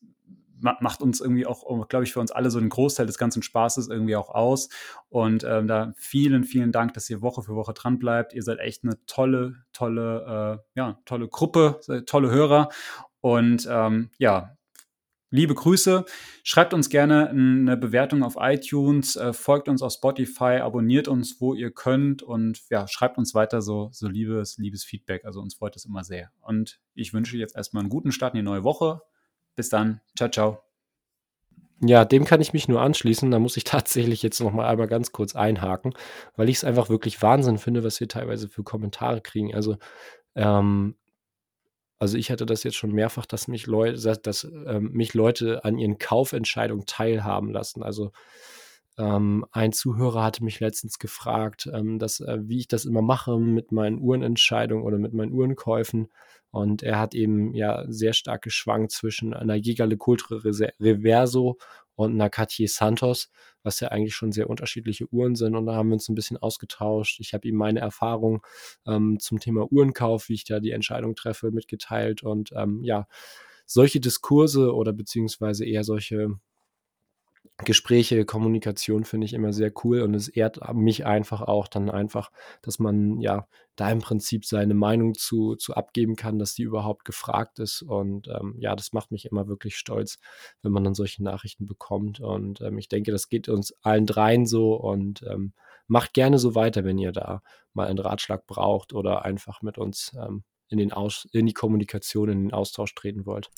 macht uns irgendwie auch, glaube ich, für uns alle so einen Großteil des ganzen Spaßes irgendwie auch aus. Und ähm, da vielen, vielen Dank, dass ihr Woche für Woche dran bleibt. Ihr seid echt eine tolle, tolle, äh, ja, tolle Gruppe, tolle Hörer. Und ähm, ja, liebe Grüße. Schreibt uns gerne eine Bewertung auf iTunes, äh, folgt uns auf Spotify, abonniert uns, wo ihr könnt und ja, schreibt uns weiter so, so liebes, liebes Feedback. Also uns freut es immer sehr. Und ich wünsche jetzt erstmal einen guten Start in die neue Woche. Bis dann. Ciao, ciao. Ja, dem kann ich mich nur anschließen. Da muss ich tatsächlich jetzt noch mal einmal ganz kurz einhaken, weil ich es einfach wirklich Wahnsinn finde, was wir teilweise für Kommentare kriegen. Also ähm, also ich hatte das jetzt schon mehrfach, dass mich Leute, dass ähm, mich Leute an ihren Kaufentscheidungen teilhaben lassen. Also ähm, ein Zuhörer hatte mich letztens gefragt, ähm, dass, äh, wie ich das immer mache mit meinen Uhrenentscheidungen oder mit meinen Uhrenkäufen. Und er hat eben ja sehr stark geschwankt zwischen einer Giga Le Reverso und einer Santos, was ja eigentlich schon sehr unterschiedliche Uhren sind. Und da haben wir uns ein bisschen ausgetauscht. Ich habe ihm meine Erfahrung ähm, zum Thema Uhrenkauf, wie ich da die Entscheidung treffe, mitgeteilt. Und ähm, ja, solche Diskurse oder beziehungsweise eher solche Gespräche, Kommunikation finde ich immer sehr cool und es ehrt mich einfach auch dann einfach, dass man ja da im Prinzip seine Meinung zu, zu abgeben kann, dass die überhaupt gefragt ist. Und ähm, ja, das macht mich immer wirklich stolz, wenn man dann solche Nachrichten bekommt. Und ähm, ich denke, das geht uns allen dreien so und ähm, macht gerne so weiter, wenn ihr da mal einen Ratschlag braucht oder einfach mit uns ähm, in, den Aus in die Kommunikation, in den Austausch treten wollt.